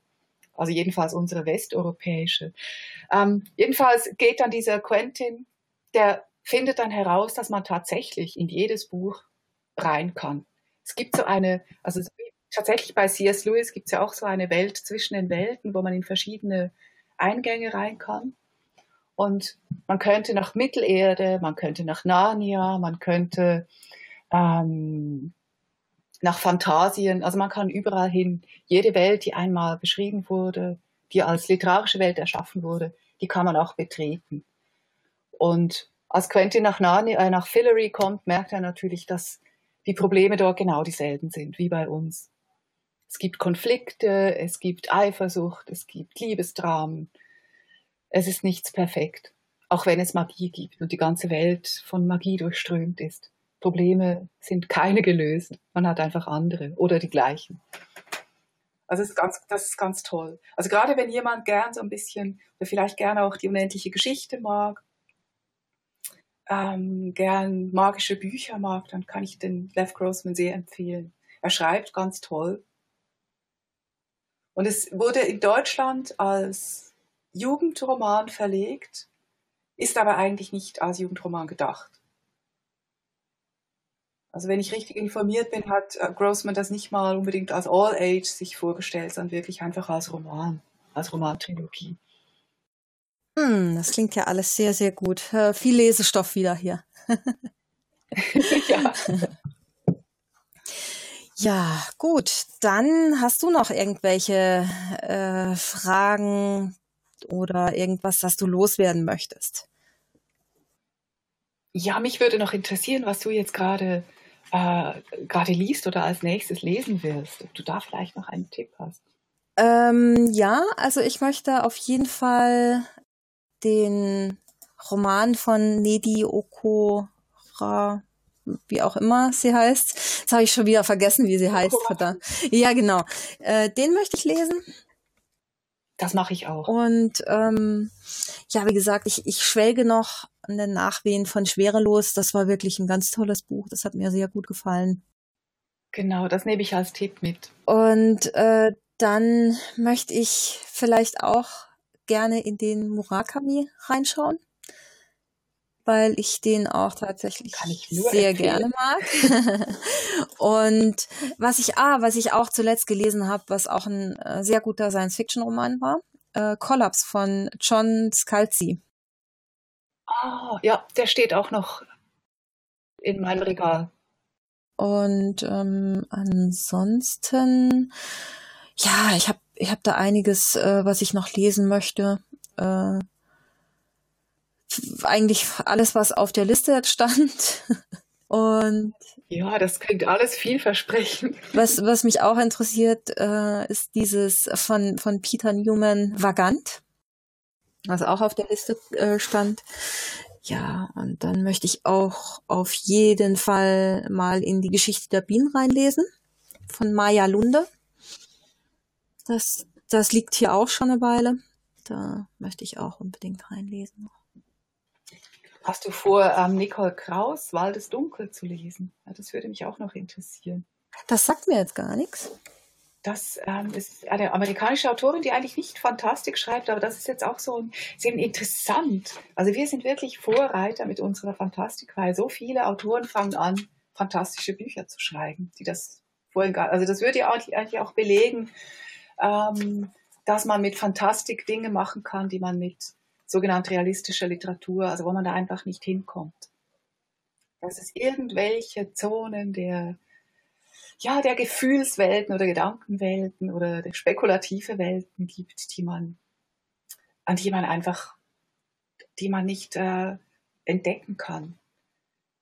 also jedenfalls unsere westeuropäische. Ähm, jedenfalls geht dann dieser Quentin, der findet dann heraus, dass man tatsächlich in jedes Buch rein kann. Es gibt so eine, also tatsächlich bei C.S. Lewis gibt es ja auch so eine Welt zwischen den Welten, wo man in verschiedene Eingänge rein kann. Und man könnte nach Mittelerde, man könnte nach Narnia, man könnte ähm, nach Fantasien. Also man kann überall hin, jede Welt, die einmal beschrieben wurde, die als literarische Welt erschaffen wurde, die kann man auch betreten. Und als Quentin nach, Narnia, äh, nach Fillory kommt, merkt er natürlich, dass die Probleme dort genau dieselben sind wie bei uns. Es gibt Konflikte, es gibt Eifersucht, es gibt Liebesdramen. Es ist nichts perfekt, auch wenn es Magie gibt und die ganze Welt von Magie durchströmt ist. Probleme sind keine gelöst. Man hat einfach andere oder die gleichen. Also das ist ganz, das ist ganz toll. Also gerade wenn jemand gern so ein bisschen, oder vielleicht gerne auch die unendliche Geschichte mag, ähm, gern magische Bücher mag, dann kann ich den Lev Grossman sehr empfehlen. Er schreibt ganz toll. Und es wurde in Deutschland als Jugendroman verlegt, ist aber eigentlich nicht als Jugendroman gedacht. Also wenn ich richtig informiert bin, hat äh, Grossman das nicht mal unbedingt als All Age sich vorgestellt, sondern wirklich einfach als Roman, als Romantrilogie. Hm, das klingt ja alles sehr, sehr gut. Äh, viel Lesestoff wieder hier. ja. Ja, gut. Dann hast du noch irgendwelche äh, Fragen oder irgendwas, das du loswerden möchtest? Ja, mich würde noch interessieren, was du jetzt gerade äh, gerade liest oder als nächstes lesen wirst. Ob du da vielleicht noch einen Tipp hast. Ähm, ja, also ich möchte auf jeden Fall den Roman von Nedi Okora, wie auch immer sie heißt. Jetzt habe ich schon wieder vergessen, wie sie heißt. Ja, genau. Äh, den möchte ich lesen. Das mache ich auch. Und ähm, ja, wie gesagt, ich, ich schwelge noch an den Nachwehen von Schwerelos. Das war wirklich ein ganz tolles Buch. Das hat mir sehr gut gefallen. Genau, das nehme ich als Tipp mit. Und äh, dann möchte ich vielleicht auch gerne in den Murakami reinschauen, weil ich den auch tatsächlich sehr empfehlen. gerne mag. und was ich ah, was ich auch zuletzt gelesen habe, was auch ein äh, sehr guter Science-Fiction-Roman war, äh, Collapse von John Scalzi. Ah, ja, der steht auch noch in meinem Regal. Und ähm, ansonsten, ja, ich habe ich hab da einiges, äh, was ich noch lesen möchte. Äh, eigentlich alles, was auf der Liste stand. Und ja, das klingt alles vielversprechend. Was, was mich auch interessiert, äh, ist dieses von, von Peter Newman Vagant, was auch auf der Liste äh, stand. Ja, und dann möchte ich auch auf jeden Fall mal in die Geschichte der Bienen reinlesen von Maya Lunde. Das, das liegt hier auch schon eine Weile. Da möchte ich auch unbedingt reinlesen. Hast du vor, ähm, Nicole Kraus Waldes Dunkel zu lesen? Ja, das würde mich auch noch interessieren. Das sagt mir jetzt gar nichts. Das ähm, ist eine amerikanische Autorin, die eigentlich nicht Fantastik schreibt, aber das ist jetzt auch so ein, sehr interessant. Also wir sind wirklich Vorreiter mit unserer Fantastik, weil so viele Autoren fangen an, fantastische Bücher zu schreiben, die das vorhin gar, also das würde ja eigentlich auch belegen, ähm, dass man mit Fantastik Dinge machen kann, die man mit sogenannter realistischer Literatur, also wo man da einfach nicht hinkommt. Dass es irgendwelche Zonen der ja, der Gefühlswelten oder Gedankenwelten oder der spekulative Welten gibt, die man, an die man einfach, die man nicht äh, entdecken kann,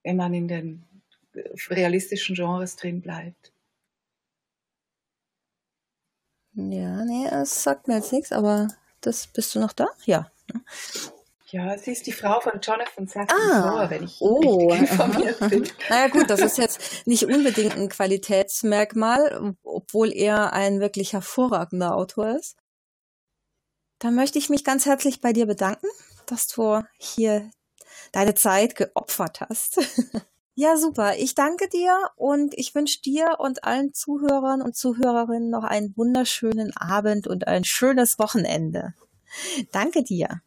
wenn man in den äh, realistischen Genres drin bleibt. Ja, nee, es sagt mir jetzt nichts, aber das bist du noch da? Ja. Ja, sie ist die Frau von Jonathan Sacks ah, wenn ich oh, informiert bin. Naja gut, das ist jetzt nicht unbedingt ein Qualitätsmerkmal, obwohl er ein wirklich hervorragender Autor ist. Da möchte ich mich ganz herzlich bei dir bedanken, dass du hier deine Zeit geopfert hast. ja, super. Ich danke dir und ich wünsche dir und allen Zuhörern und Zuhörerinnen noch einen wunderschönen Abend und ein schönes Wochenende. Danke dir.